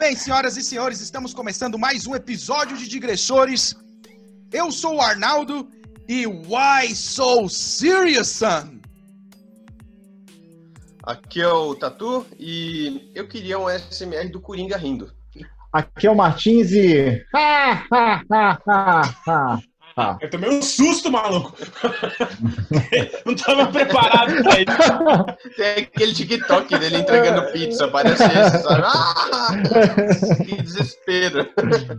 Bem, senhoras e senhores, estamos começando mais um episódio de Digressores. Eu sou o Arnaldo e Why So Serious, son? Aqui é o Tatu e eu queria um SMR do Coringa rindo. Aqui é o Martins e. Eu tomei um susto, maluco. Não tava preparado pra isso. Tem aquele TikTok dele entregando pizza, parece esse, sabe? Ah, que desespero.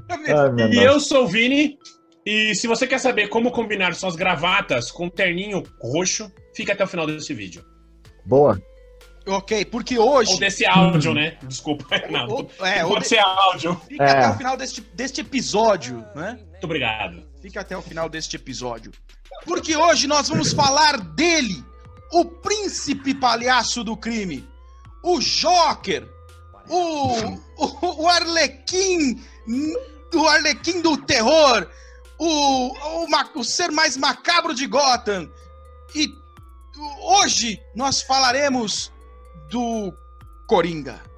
Ai, e eu sou o Vini. E se você quer saber como combinar suas gravatas com um terninho roxo, fica até o final desse vídeo. Boa. Ok, porque hoje. Ou desse áudio, né? Desculpa, não. é, Pode de... ser áudio. Fica é. até o final deste, deste episódio, né? Muito obrigado. Fica até o final deste episódio. Porque hoje nós vamos falar dele, o príncipe palhaço do crime, o Joker, o, o, o Arlequim, o Arlequim do terror, o, o, o ser mais macabro de Gotham. E hoje nós falaremos do Coringa.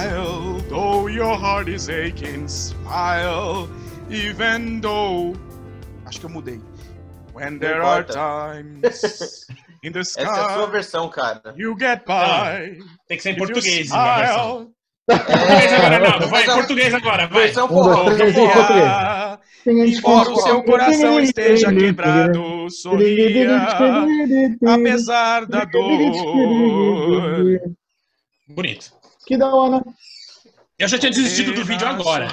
Smile, though your heart is aching. Smile, even though. Acho que eu mudei. When there are times in the sky. Essa é a sua versão, cara. You get by. Tem que ser em português. Smile, é... Português agora, Naldo. Vai, em português agora, vai. Versão forró. Embora o seu coração esteja quebrado, sorria, apesar da dor. Bonito. Que da hora. Eu já tinha desistido do vídeo agora.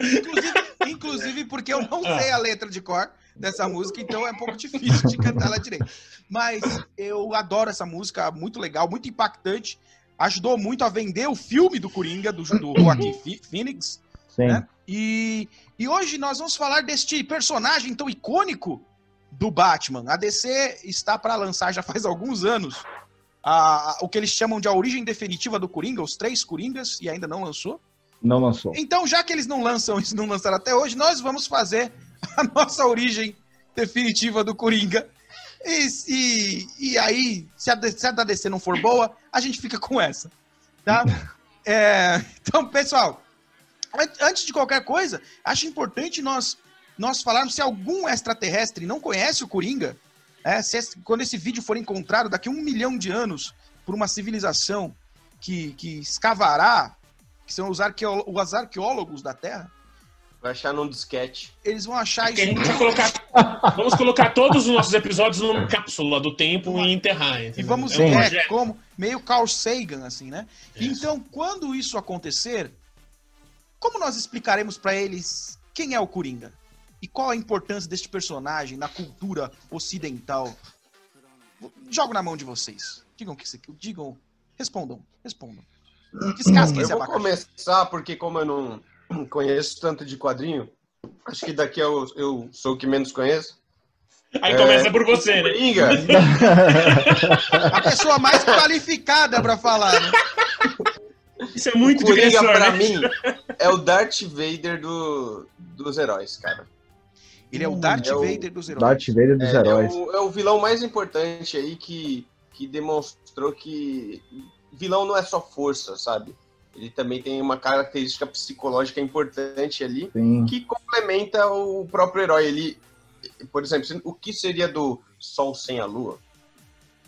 inclusive, inclusive, porque eu não sei a letra de cor dessa música, então é um pouco difícil de cantar ela direito. Mas eu adoro essa música, muito legal, muito impactante. Ajudou muito a vender o filme do Coringa, do, do Joaquim Phoenix. Sim. Né? E, e hoje nós vamos falar deste personagem tão icônico do Batman. A DC está para lançar já faz alguns anos a, o que eles chamam de a origem definitiva do Coringa, os três Coringas, e ainda não lançou. Não lançou. Então, já que eles não lançam isso, não lançaram até hoje, nós vamos fazer a nossa origem definitiva do Coringa. E, e, e aí, se a, se a da DC não for boa, a gente fica com essa. Tá? É, então, pessoal, antes de qualquer coisa, acho importante nós, nós falarmos se algum extraterrestre não conhece o Coringa, é, esse, quando esse vídeo for encontrado daqui a um milhão de anos por uma civilização que, que escavará, que são os, arqueó os arqueólogos da Terra, Vai achar num disquete. Eles vão achar isso. A gente vai colocar, vamos colocar todos os nossos episódios numa cápsula do tempo e enterrar. Entendeu? E vamos é um ver como meio Carl Sagan, assim, né? Isso. Então, quando isso acontecer, como nós explicaremos para eles quem é o Coringa? E qual a importância deste personagem na cultura ocidental? Jogo na mão de vocês. Digam que digam, respondam, respondam. Descasquem Eu vou começar porque como eu não conheço tanto de quadrinho, acho que daqui eu, eu sou o que menos conheço. Aí é, começa por você, né? Coringa. A pessoa mais qualificada para falar, né? Isso é muito Coringa, para né? mim, é o Darth Vader do, dos heróis, cara. Ele é o Darth é Vader dos heróis. Darth Vader dos é, heróis. É o, é o, vilão mais importante aí que, que demonstrou que vilão não é só força, sabe? Ele também tem uma característica psicológica importante ali Sim. que complementa o próprio herói. Ele, por exemplo, o que seria do Sol sem a Lua?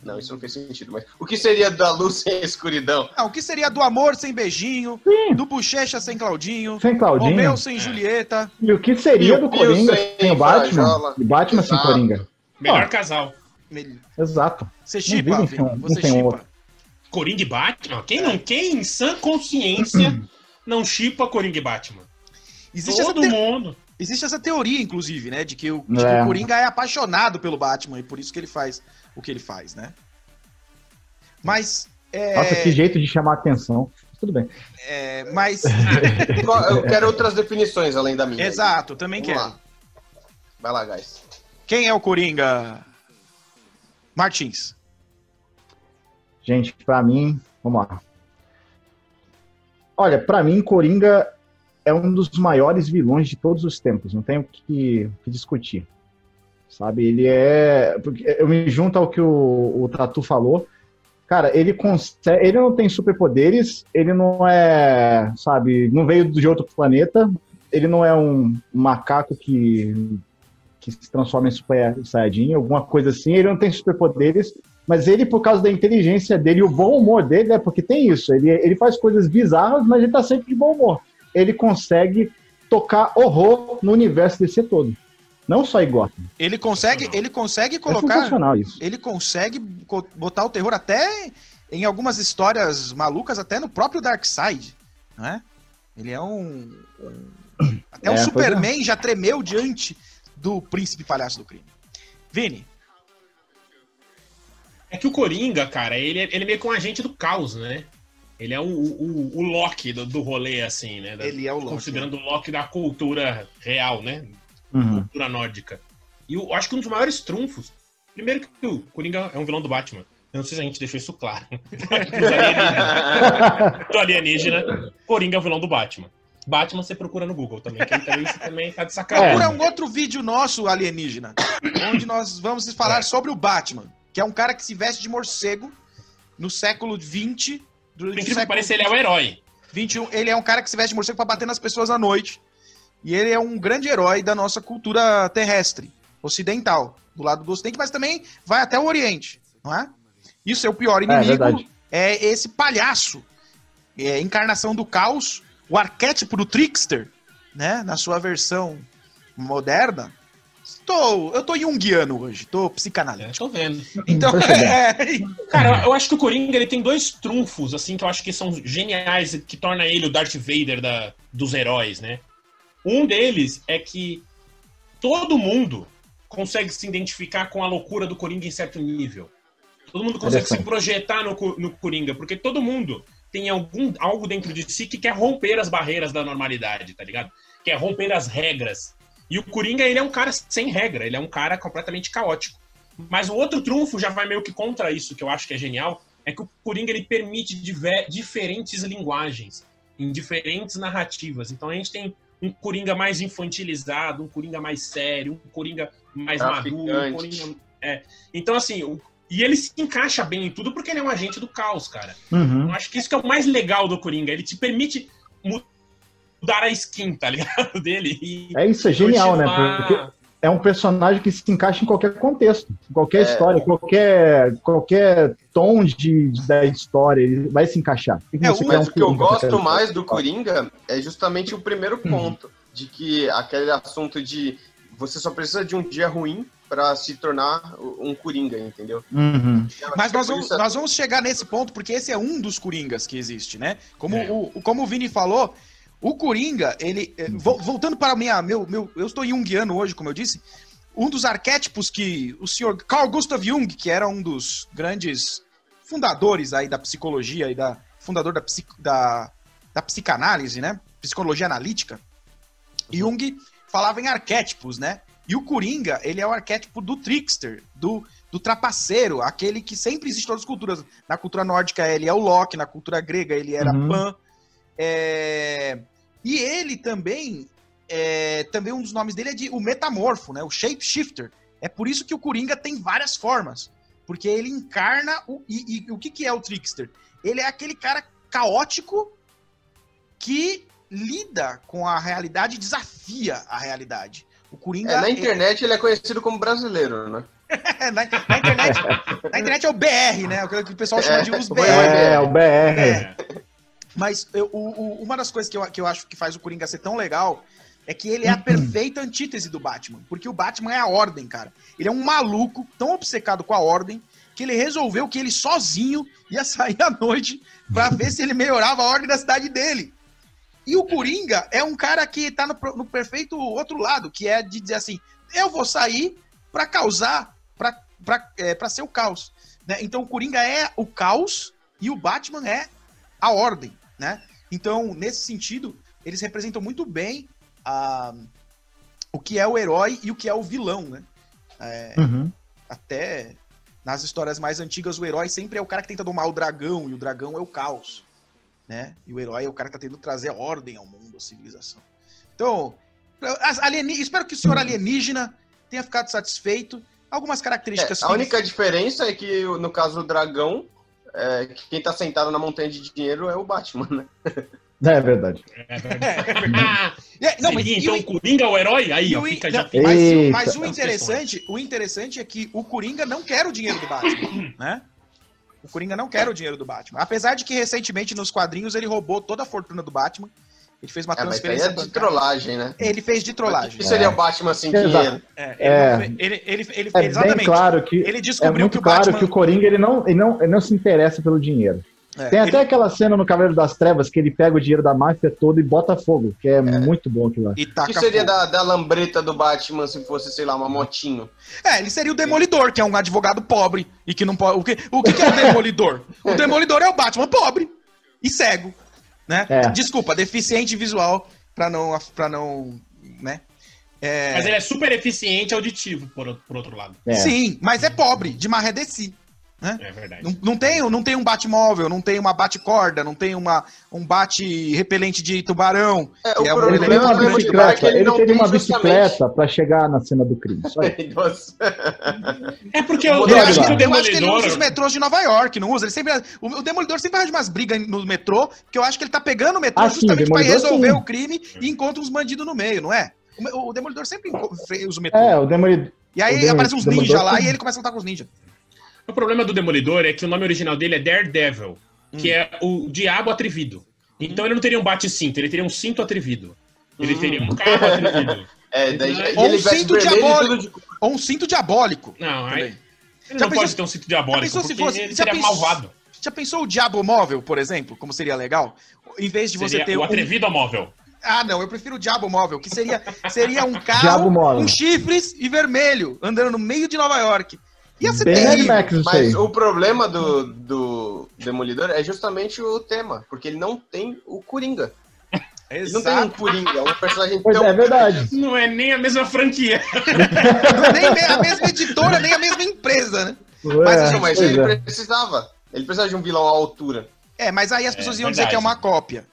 Não, isso não fez sentido, mas o que seria da luz sem escuridão? Ah, o que seria do amor sem beijinho, Sim. do bochecha sem Claudinho, sem Claudinho, Romeu sem Julieta. E o que seria do Coringa sem, sem o Batman? E Batman Exato. sem Coringa? Melhor casal. Exato. Você chipa, você chipa. Coringa e Batman? Quem não, quem em sã consciência não chipa Coringa e Batman? Existe Todo te... mundo. Existe essa teoria, inclusive, né? De que, o, de é. que o Coringa é apaixonado pelo Batman e por isso que ele faz o que ele faz, né? Mas. É... Nossa, que jeito de chamar atenção. Tudo bem. É, mas. eu quero outras definições além da minha. Exato, também Vamos quero. Lá. Vai lá, guys. Quem é o Coringa? Martins. Gente, para mim, vamos lá. Olha, para mim, Coringa é um dos maiores vilões de todos os tempos, não tenho o que, que, discutir. Sabe, ele é. Eu me junto ao que o, o Tatu falou. Cara, ele consegue. Ele não tem superpoderes, ele não é. Sabe, não veio de outro planeta, ele não é um macaco que, que se transforma em Super Saiyajin, alguma coisa assim, ele não tem superpoderes, mas ele, por causa da inteligência dele o bom humor dele, é porque tem isso, ele, ele faz coisas bizarras, mas ele tá sempre de bom humor. Ele consegue tocar horror no universo desse todo. Não só em Gotham. Ele consegue, ele consegue colocar. É isso. Ele consegue botar o terror até em algumas histórias malucas, até no próprio Darkseid. Não é? Ele é um. um até o é, Superman é. já tremeu diante do príncipe palhaço do crime. Vini. É que o Coringa, cara, ele, é, ele é meio que um agente do caos, né? Ele é o, o, o Loki do, do rolê, assim, né? Da, ele é o Loki. Considerando o Loki da cultura real, né? Uhum. Cultura nórdica. E eu acho que um dos maiores trunfos. Primeiro que o Coringa é um vilão do Batman. Eu não sei se a gente deixou isso claro. do alienígena. Coringa é o vilão do Batman. Batman você procura no Google também, que também, isso também tá de sacanagem. Procura um outro vídeo nosso, alienígena, onde nós vamos falar é. sobre o Batman, que é um cara que se veste de morcego no século XX. Por incrível que pareça, ele é o herói. 21, ele é um cara que se veste de morcego para bater nas pessoas à noite. E ele é um grande herói da nossa cultura terrestre, ocidental, do lado do ocidente, mas também vai até o oriente, não é? Isso é o pior é, inimigo, é, é esse palhaço, é encarnação do caos, o arquétipo do trickster, né, na sua versão moderna. Tô, eu tô junguiano hoje, tô psicanalítico. É, tô vendo. Então, é... cara, eu acho que o Coringa ele tem dois trunfos, assim, que eu acho que são geniais, que torna ele o Darth Vader da, dos heróis, né? Um deles é que todo mundo consegue se identificar com a loucura do Coringa em certo nível. Todo mundo consegue se projetar no, no Coringa, porque todo mundo tem algum, algo dentro de si que quer romper as barreiras da normalidade, tá ligado? Quer romper as regras. E o Coringa, ele é um cara sem regra, ele é um cara completamente caótico. Mas o outro trunfo já vai meio que contra isso, que eu acho que é genial, é que o Coringa ele permite diferentes linguagens, em diferentes narrativas. Então a gente tem um Coringa mais infantilizado, um Coringa mais sério, um Coringa mais maduro, um Coringa. É. Então, assim, o... e ele se encaixa bem em tudo porque ele é um agente do caos, cara. Uhum. Eu acho que isso que é o mais legal do Coringa. Ele te permite mudar a skin, tá ligado? Dele. E é isso, é genial, né? Porque é um personagem que se encaixa em qualquer contexto, em qualquer é. história, qualquer, qualquer tom de, da história, ele vai se encaixar. É, o, um que eu gosto mais do Coringa é justamente o primeiro uhum. ponto, de que aquele assunto de você só precisa de um dia ruim para se tornar um Coringa, entendeu? Uhum. Mas nós vamos, nós vamos chegar nesse ponto, porque esse é um dos Coringas que existe, né? Como, é. o, como o Vini falou, o Coringa, ele. Eh, voltando para minha. Meu, meu, eu estou junguiano hoje, como eu disse. Um dos arquétipos que o senhor Carl Gustav Jung, que era um dos grandes fundadores aí da psicologia e da. fundador da, da, da psicanálise, né? Psicologia analítica. Jung falava em arquétipos, né? E o Coringa, ele é o arquétipo do trickster, do, do trapaceiro, aquele que sempre existe em todas as culturas. Na cultura nórdica, ele é o Loki, na cultura grega, ele era uhum. Pan, é... E ele também, é... também um dos nomes dele é de o metamorfo, né? O shapeshifter. É por isso que o Coringa tem várias formas. Porque ele encarna o. E, e o que, que é o Trickster? Ele é aquele cara caótico que lida com a realidade e desafia a realidade. O Coringa. É, na internet ele... ele é conhecido como brasileiro, né? na, na, internet, na internet é o BR, né? O que o pessoal chama de os BR. É, o BR. É. Mas eu, o, uma das coisas que eu, que eu acho que faz o Coringa ser tão legal é que ele é a perfeita antítese do Batman. Porque o Batman é a ordem, cara. Ele é um maluco tão obcecado com a ordem que ele resolveu que ele sozinho ia sair à noite para ver se ele melhorava a ordem da cidade dele. E o Coringa é um cara que tá no, no perfeito outro lado, que é de dizer assim: eu vou sair para causar, para é, ser o caos. Né? Então o Coringa é o caos e o Batman é a ordem né? Então, nesse sentido, eles representam muito bem a, o que é o herói e o que é o vilão, né? É, Uhum. até nas histórias mais antigas, o herói sempre é o cara que tenta domar o dragão, e o dragão é o caos, né? E o herói é o cara que tá tentando trazer ordem ao mundo, à civilização. Então, espero que o senhor alienígena tenha ficado satisfeito. Algumas É, características a única diferença é que, no caso do dragão, é, que quem tá sentado na montanha de dinheiro é o Batman, né? É verdade. É verdade. Ah, É, não, mas, então o- Coringa é o herói? Aí, ó, fica não, já. mas, Eita. mas o interessante, o interessante é que o Coringa não quer o dinheiro do Batman, né? O Coringa não quer o dinheiro do Batman. Apesar de que recentemente nos quadrinhos ele roubou toda a fortuna do Batman. Ele fez uma É, mas aí transferência é de trollagem, né? Ele fez de trollagem. que seria o Batman sem Exato. dinheiro? É, ele, É. ele, ele, ele, É exatamente. bem claro que Ele é descobriu muito que o claro Batman. que o Coringa ele não, ele não, ele não se interessa pelo dinheiro. é, Tem ele- até aquela cena no Cavaleiro das Trevas que ele pega o dinheiro da máfia todo e bota fogo, que é, muito bom aquilo lá. e O que seria fogo. da, da lambreta do Batman se fosse, sei lá, uma motinho? É, ele seria o Demolidor, que é um advogado pobre e que não pode. O que, o que que é o Demolidor? o Demolidor é o Batman pobre e cego, né? É. Desculpa, deficiente visual pra não, para não, né? É, Mas ele é super eficiente auditivo, por, por outro lado. É. Sim, mas é pobre, de marredeci. É verdade. Não, não tem, não tem um Batmóvel, não tem uma Bate-corda, não tem uma, um bate-repelente de tubarão. É, que o é um problema Ele tem uma é bicicleta, ele ele não teve tem uma bicicleta pra chegar na cena do crime. É porque eu, Eu acho, que, o lá. eu acho que ele usa os Demolidor. metrôs de Nova York, não usa. Ele sempre, o, o Demolidor sempre faz umas brigas no metrô, porque eu acho que ele tá pegando o metrô Ah, justamente o pra Demolidor, resolver sim. o crime e encontra uns bandidos no meio, não é? O, o Demolidor sempre usa o metrô. É, o Demolidor. e aí o Demolidor- aparecem uns Demolidor ninjas lá e ele começa a lutar com os ninjas. O problema do Demolidor é que o nome original dele é Daredevil, que é o diabo atrevido. Então ele não teria um bate-cinto, ele teria um cinto atrevido. Ele Hum. teria um carro atrevido. É, daí, Ou um cinto diabólico. de- Ou um cinto diabólico. Não, aí, ele Já não pensou- pode ter um cinto diabólico, pensou se fosse- ele já seria pensou- malvado. Já pensou o diabo móvel, por exemplo? Como seria legal? Em vez de você Seria ter o um... atrevido móvel. Ah, não, eu prefiro o diabo móvel, que seria, seria um carro móvel. com chifres e vermelho, andando no meio de Nova York. Ia ser Bem Mad terrível. Max isso Mas aí. o problema do, do Demolidor é justamente o tema, porque ele não tem o Coringa. Ele não tem um. Coringa, é um personagem Pois tão é, é verdade. Não é nem a mesma franquia. nem a mesma editora, nem a mesma empresa, né? Mas, É, Não, mas ele é. precisava. Ele precisava de um vilão à altura. É, mas aí as pessoas É iam dizer verdade. que é uma cópia.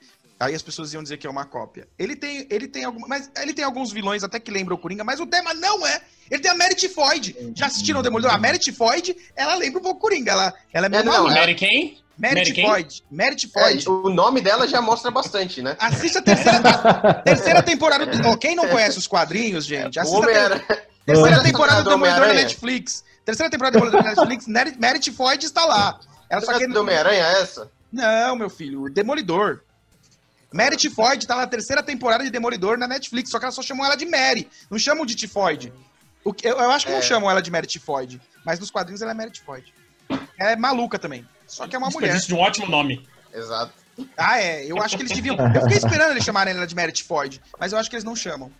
Aí as pessoas iam dizer que é uma cópia. Ele tem, ele tem algum, mas ele tem alguns vilões até que lembram o Coringa, mas o tema não é. Ele tem a Merit Foyd. Já assistiram o Demolidor? A Merit Foyd, ela lembra um pouco o Coringa. Ela, ela é meio É, não, maluca. é- Mary quem? Merit? Foyd. Merit É, Foyd. o nome dela já mostra bastante, né? Assiste a terceira, terceira temporada. Do, ó, quem não conhece os quadrinhos, gente, O assista a ter- terceira temporada do do Demolidor na? Netflix. Terceira temporada do Demolidor na Netflix, Merit, Merit Foyd está lá. Ela só Essa que do Homem-Aranha é essa? Não, meu filho, Demolidor. Merit Foyd tá na terceira temporada de Demolidor na Netflix, só que ela só chamou ela de Mary, não chamam de Tifoid. O que- eu, eu acho que não É. chamam ela de Merit Foyd, mas nos quadrinhos ela é Merit Foyd. Ela é maluca também, só que é uma mulher. Desperdício de um ótimo nome. Exato. Ah, é, eu acho que eles deviam. Eu fiquei esperando eles chamarem ela de Merit Foyd, mas eu acho que eles não chamam.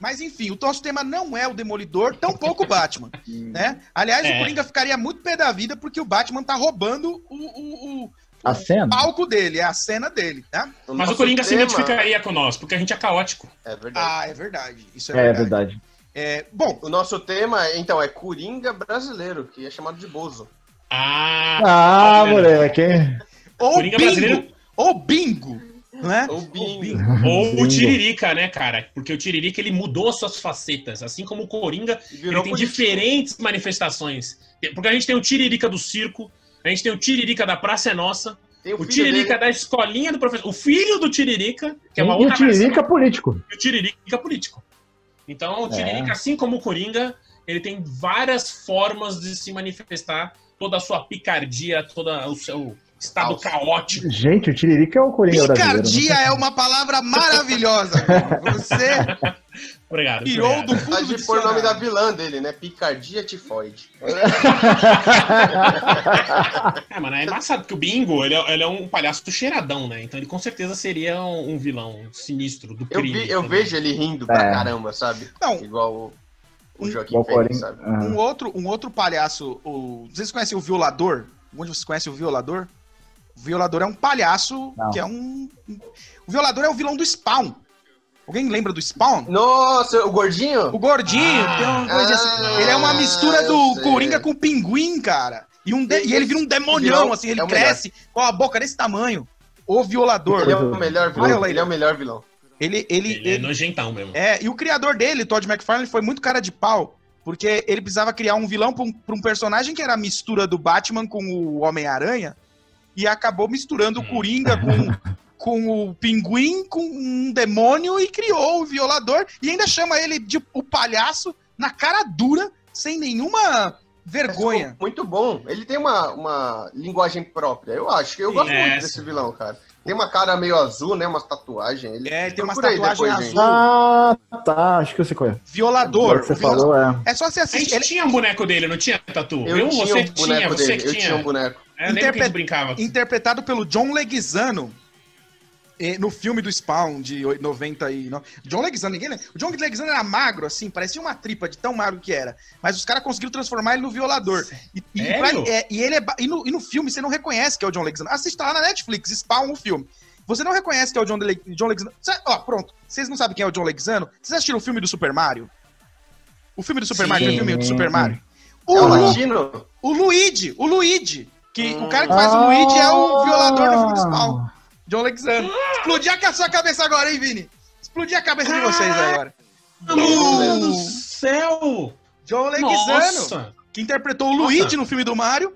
Mas enfim, o nosso tema não é o Demolidor, tampouco o Batman, né? Aliás, É. o Coringa ficaria muito pé da vida porque o Batman tá roubando o, o, o A cena? palco dele, é a cena dele, tá? Mas nosso o Coringa se tema- identificaria com nós, porque a gente é caótico. É verdade. Ah, é verdade. Isso é, É verdade. verdade. É, bom, O nosso tema, então, é Coringa brasileiro, que é chamado de Bozo. Ah, Ah, olha. moleque, ou Coringa bingo, brasileiro. ou bingo, não é? Ou Bingo. Ou Bingo. o Tiririca, né, cara? Porque o Tiririca ele mudou suas facetas, assim como o Coringa, ele tem político. diferentes manifestações. Porque a gente tem o Tiririca do circo, a gente tem o Tiririca da Praça é Nossa, Tem o filho Tiririca dele. da escolinha do professor, o filho do Tiririca, que é uma e o outra Tiririca versão, político. e o Tiririca político. Então, o É. Tiririca, assim como o Coringa, ele tem várias formas de se manifestar toda a sua picardia, todo o seu estado Caos. caótico. Gente, o Tiririca é o Coringa brasileiro. Picardia é uma palavra maravilhosa. Você Obrigado. tirou do fundo do Pode pôr o nome da vilã dele, né? Picardia Tifoide. É, mano, é embaçado, porque o Bingo, ele é, ele é um palhaço cheiradão, né? Então ele com certeza seria um, um vilão sinistro do Eu, crime. vi, eu vejo ele rindo pra É. caramba, sabe? Não, Igual o, o Joaquim o Fênix, sabe? Ah. um outro, um outro palhaço, o... vocês conhecem o Violador? Onde vocês conhecem o Violador? O Violador é um palhaço Não. que é um... um- O Violador é o vilão do Spawn. Alguém lembra do Spawn? Nossa, o gordinho? O gordinho, Ah. tem um gordinho assim. Ah, Ele é uma mistura do sei. Coringa com o pinguim, cara. E, um de- e ele vira um demonião, vilão assim, ele é cresce com a boca desse tamanho. O violador. Ele é o melhor vilão. Ele é o melhor vilão. Ele, ele, Ele é ele- nojentão mesmo. É, e o criador dele, Todd McFarlane, foi muito cara de pau, porque ele precisava criar um vilão pra um, um personagem que era a mistura do Batman com o Homem-Aranha, e acabou misturando o Hum. Coringa com, com o Pinguim, com um demônio, e criou o violador, e ainda chama ele de o palhaço na cara dura, sem nenhuma vergonha. Ficou Muito bom. Ele tem uma, uma linguagem própria, eu acho. Eu gosto É, muito desse vilão, cara. Tem uma cara meio azul, né? Umas tatuagens. Ele... É, tem aí tatuagens depois, gente. azul. Ah, tá. Acho que eu sei qual é. Violador. Que você falou, é. É só você A assistir. gente Ele tinha um boneco dele, não tinha, Tatu? Eu tinha você um boneco tinha, você dele. que Eu tinha. tinha um boneco. É, eu a Interpre- gente brincava. interpretado pelo John Leguizano no filme do Spawn de oi- 99. John Leguizano, ninguém lembra. O John Leguizano era magro, assim, parecia uma tripa de tão magro que era. Mas os caras conseguiram transformar ele no violador. E, e, é, e ele é, e, no, e no filme você não reconhece que é o John Leguizano. Assista lá na Netflix, Spawn, o filme. Você não reconhece que é o John, Le John ó, pronto. Vocês não sabem quem é o John Leguizano? Vocês assistiram o filme do Super Mario? O filme do Super Sim. Mario, aquele filme do Super Mario? É O, o Lu- latino? o Luigi, o Luigi. Que Hum. o cara que faz o Luigi é o violador do filme do Ah. Spawn. John Leguizano. Explodir a sua cabeça agora, hein, Vini? Explodir a cabeça de vocês agora. Meu Deus do céu! John Leguizano, que interpretou o Luigi Nossa. no filme do Mario.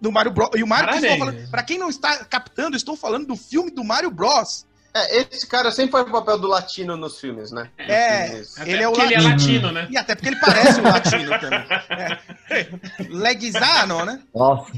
Do Mario Bros. E o Mario que Parabéns. estou falando. Pra quem não está captando, estou falando do filme do Mario Bros. É, esse cara sempre faz o papel do latino nos filmes, né? É, ele é o porque ele é latino. latino, né? E até porque ele parece um latino também. É. Leguizano, né? Nossa,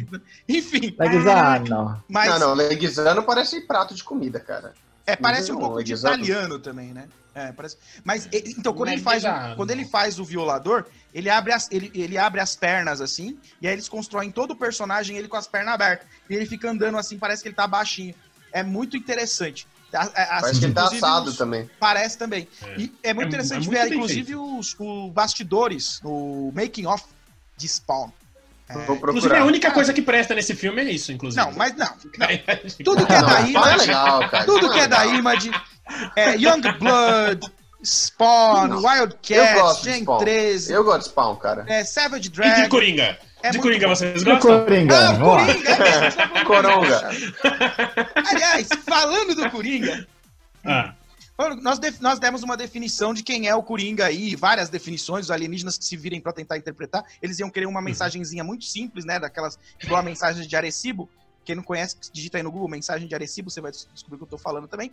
Enfim. Leguizano. Mas Não, não, Leguizano parece prato de comida, cara. É, parece um pouco de Leguizano. italiano também, né? É, parece. Mas então quando ele faz quando ele faz o violador, ele abre as ele, ele abre as pernas assim, e aí eles constroem todo o personagem ele com as pernas abertas. E ele fica andando assim, parece que ele tá baixinho. É muito interessante. A- a- Parece que ele tá assado os- também. Parece também. É. E é muito É- interessante é muito ver, inclusive, os, os bastidores, o making of de Spawn. É. Inclusive, a única coisa que presta nesse filme é isso, inclusive. Não, mas não. não. Tudo Tudo que é Não, da é Image, legal, cara. Tudo Spawn que é da. Image, é, Young Blood, Spawn, de Gen Spawn. 13, Eu gosto de Spawn, cara. é, Savage E de Dragon. Coringa? É de Coringa bom. vocês gostam? Coringa? Ah. Coringa! é mesmo, Coronga. Aliás, falando do Coringa, Ah, nós, nós demos uma definição de quem é o Coringa aí, várias definições, os alienígenas que se virem pra tentar interpretar, eles iam querer uma mensagenzinha muito simples, né, daquelas, igual a mensagem de Arecibo, quem não conhece, digita aí no Google, mensagem de Arecibo, você vai des- descobrir o que eu tô falando também.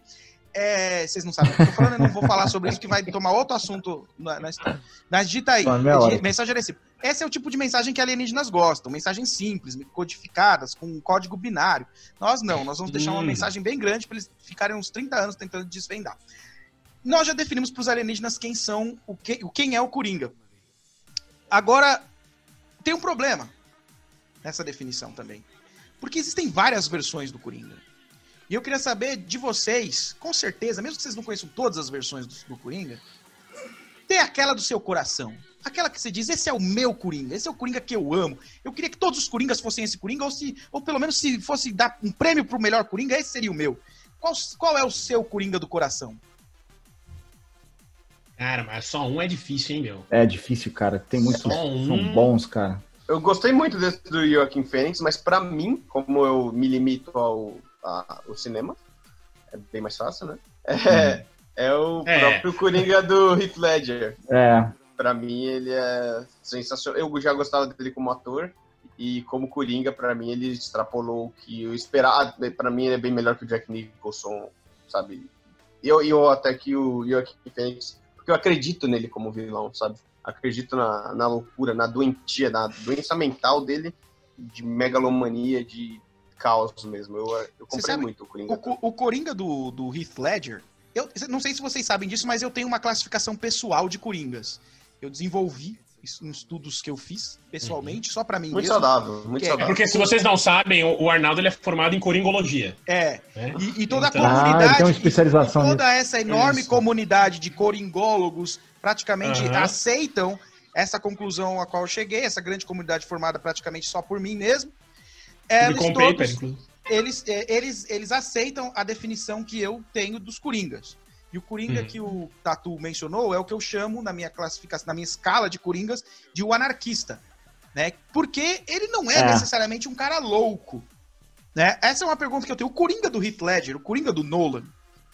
É, vocês não sabem o que eu tô falando, eu não vou falar sobre isso, que vai tomar outro assunto na, na história. Mas digita aí, di- mensagem de Arecibo. Esse é o tipo de mensagem que alienígenas gostam, mensagens simples, codificadas, com um código binário. Nós não, nós vamos deixar uma Hum. mensagem bem grande para eles ficarem uns 30 anos tentando desvendar. Nós já definimos para os alienígenas quem são, o que, quem é o Coringa. Agora, tem um problema nessa definição também. Porque existem várias versões do Coringa. E eu queria saber de vocês, com certeza, mesmo que vocês não conheçam todas as versões do, do Coringa, tem aquela do seu coração. Aquela que você diz, esse é o meu Coringa, esse é o Coringa que eu amo. Eu queria que todos os Coringas fossem esse Coringa, ou, se, ou pelo menos se fosse dar um prêmio pro melhor Coringa, esse seria o meu. Qual, qual é o seu Coringa do coração? cara, mas só um é difícil, hein, meu? É difícil, cara. Tem muitos. Só um. São bons, cara. Eu gostei muito desse do Joaquim Fênix, mas pra mim, como eu me limito ao, a- ao cinema, é bem mais fácil, né? É, é o É. próprio Coringa do Heath Ledger. É. Pra mim, ele é sensacional. Eu já gostava dele como ator, e como Coringa, pra mim, ele extrapolou o que eu esperava. Pra mim, ele é bem melhor que o Jack Nicholson, sabe? E eu, e eu até que o Joaquim Fênix, porque eu acredito nele como vilão, sabe? Acredito na, na loucura, na doentia, na doença mental dele, de megalomania, de caos mesmo. Eu, eu comprei sabe, muito o Coringa. O, o Coringa do, do Heath Ledger, eu não sei se vocês sabem disso, mas eu tenho uma classificação pessoal de Coringas. Eu desenvolvi em estudos que eu fiz pessoalmente, só pra mim Muito mesmo. saudável, muito É, É saudável. porque se vocês não sabem, o Arnaldo ele é formado em coringologia. É, Né? e, e toda a Então- Ah, comunidade. tem uma especialização toda essa enorme Isso. comunidade de coringólogos praticamente Aham. aceitam essa conclusão a qual eu cheguei, essa grande comunidade formada praticamente só por mim mesmo. Ele Eles, com todos, inclusive. eles, é, eles, eles aceitam a definição que eu tenho dos coringas. E o Coringa Hum. que o Tatu mencionou é o que eu chamo na minha classificação, na minha escala de Coringas, de o anarquista. Né? Porque ele não é, É. necessariamente um cara louco. Né? Essa é uma pergunta que eu tenho. O Coringa do Heath Ledger, o Coringa do Nolan,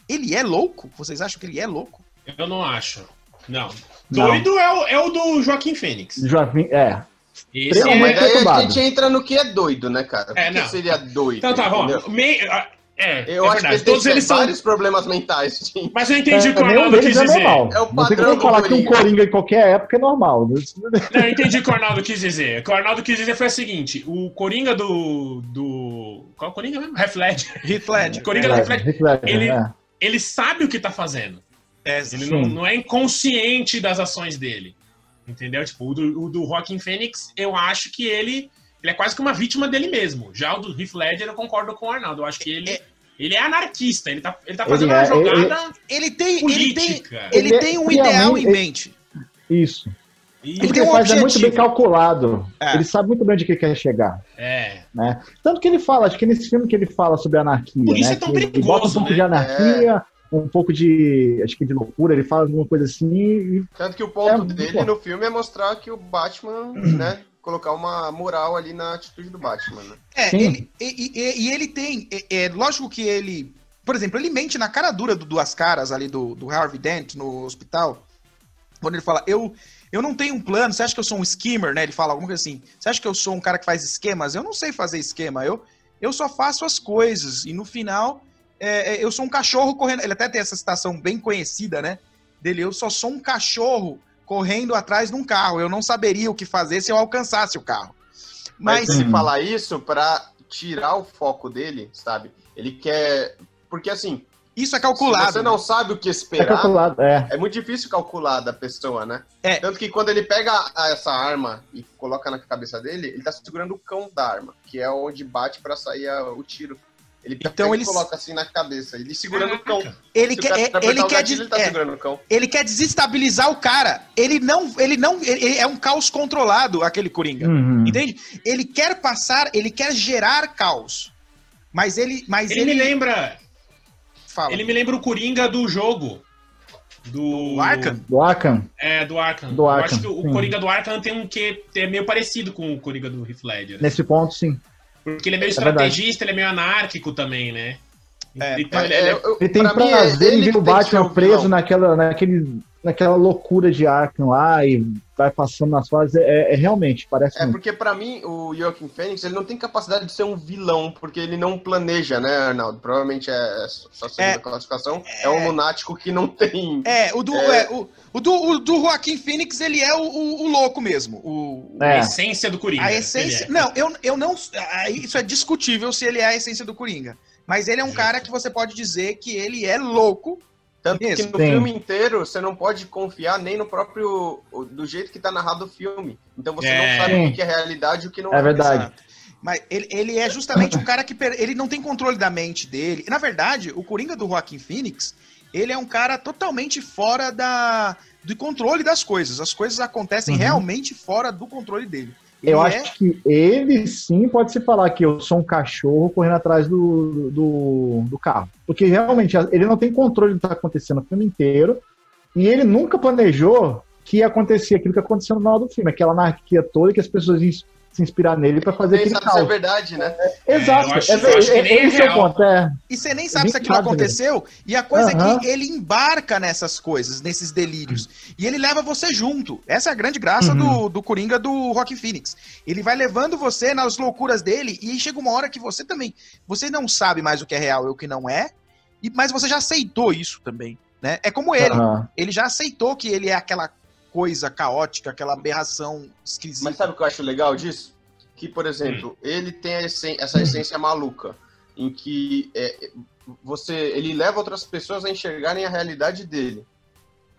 ele é louco? Vocês acham que ele é louco? Eu não acho. Não. Não. Doido é o, é o do Joaquim Fênix. Joaquim, é. Esse Não, Extremamente mas é... daí a gente entra no que é doido, né, cara? É, o que seria doido? Então tá, entendeu? vamos. Me... É, Eu é acho verdade. que Todos ele eles tem são. vários problemas mentais, sim. Mas eu entendi o que o nenhum Arnaldo quis é dizer. normal. É o Não tem padrão como falar que um Coringa. Em qualquer época é normal. Não, eu entendi o que o Arnaldo quis dizer. O que o Arnaldo quis dizer foi o seguinte: o Coringa do. do... Qual é o Coringa mesmo? Heath Ledger. Heath Ledger. Coringa do Heath Ledger. Heath Ledger, Ele- é. Ele sabe o que tá fazendo. É, Ele não, não é inconsciente das ações dele. Entendeu? Tipo, o do, o do Joaquin Phoenix, eu acho que ele, ele é quase que uma vítima dele mesmo. Já o do Heath Ledger, eu concordo com o Arnaldo. Eu acho que ele, É- ele é anarquista. Ele tá, ele tá fazendo Ele uma é, jogada ele tem, ele tem, política. ele Ele é tem um realmente- ideal em mente. Isso. E- Ele tem ele um faz é muito objetivo. bem calculado. É. Ele sabe muito bem onde que ele quer chegar. É. né? Tanto que ele fala, acho que nesse filme que ele fala sobre anarquia, Por isso né? é tão que ele perigoso, bota um pouco né? de anarquia, um pouco de, acho que de loucura, ele fala alguma coisa assim e Tanto que o ponto É, dele no filme é mostrar que o Batman, né, colocar uma moral ali na atitude do Batman, né? É, Sim. ele, e, e- e ele tem. É, é, lógico que ele. Por exemplo, ele mente na cara dura do Duas Caras ali do, do Harvey Dent no hospital. Quando ele fala, eu, eu não tenho um plano, você acha que eu sou um skimmer, né? Ele fala alguma coisa assim. Você acha que eu sou um cara que faz esquemas? Eu não sei fazer esquema, eu, eu só faço as coisas. E no final, é, é, eu sou um cachorro correndo. Ele até tem essa citação bem conhecida, né? Dele, eu só sou um cachorro correndo atrás de um carro. Eu não saberia o que fazer se eu alcançasse o carro. Mas, Mas se falar isso pra tirar o foco dele, sabe? Ele quer. Porque assim, isso é se calculado. você não sabe o que é esperar, calculado. É. é muito difícil calcular da pessoa, né? É. Tanto que quando ele pega essa arma e coloca na cabeça dele, ele tá segurando o cão da arma, que é onde bate pra sair o tiro. Ele Então ele- coloca assim na cabeça, ele segurando o cão. Ele o quer, é- ele, o quer, gatilho, ele tá é, segurando o cão. ele quer desestabilizar o cara. Ele não, ele não, ele- ele é um caos controlado, aquele Coringa. Uhum. Entende? Ele quer passar, ele quer gerar caos. Mas ele, mas Ele ele, me lembra. fala. Ele me lembra o Coringa do jogo. Do. O Arkham? Do Arkham. É, do Arkham. Do Eu Arkham, acho que o sim. Coringa do Arkham tem um que é meio parecido com o Coringa do Heath Ledger. Nesse ponto, sim. Porque ele é meio É verdade. estrategista, ele é meio anarquico também, né? É, então ele, É, ele é- eu- Ele tem pra mim, prazer em ele ver o Batman preso naquela, naquele, naquela loucura de Arkham lá e vai passando nas fases. É, é realmente, parece É muito. porque pra mim o Joaquin Phoenix ele não tem capacidade de ser um vilão porque ele não planeja, né, Arnaldo? Provavelmente é só segunda É. classificação. É. um lunático que não tem. É, o do, É. é, o, o do, o do Joaquim Phoenix, ele é o, o- o louco mesmo. O, a É. essência do Coringa. A essência. é. Não, eu, eu não. Isso é discutível se ele é a essência do Coringa. Mas ele é um cara que você pode dizer que ele é louco. Tanto que Mesmo. no Sim. filme inteiro você não pode confiar nem no próprio. do jeito que tá narrado o filme. Então você É. não sabe Sim. o que é realidade e o que não é. É verdade. Exato. Mas ele, ele é justamente um cara que per- ele não tem controle da mente dele. Na verdade, o Coringa do Joaquim Phoenix, ele é um cara totalmente fora da, do controle das coisas. As coisas acontecem Uhum. realmente fora do controle dele. Eu é- acho que ele sim pode se falar que eu sou um cachorro correndo atrás do, do, do carro. Porque realmente ele não tem controle do que está acontecendo no filme inteiro. E ele nunca planejou que ia acontecer aquilo que aconteceu no final do filme, aquela anarquia toda que as pessoas se inspirar nele para fazer Nem aquele sabe se é verdade, né? Exato, eu acho- é, eu acho que é- nem é esse é o ponto. É. E você nem sabe se aquilo né? aconteceu. E a coisa é Aham. que ele embarca nessas coisas, nesses delírios. E ele leva você junto. Essa é a grande graça Uhum. do, do Coringa do Rock Phoenix. Ele vai levando você nas loucuras dele. E aí chega uma hora que você também. Você não sabe mais o que é real e o que não é. E, mas você já aceitou isso também. Né? É como ele. Ele já aceitou que ele é aquela coisa caótica, aquela aberração esquisita. Mas sabe o que eu acho legal disso? Que, por exemplo, ele tem essen- essa essência maluca, em que é, você, ele leva outras pessoas a enxergarem a realidade dele.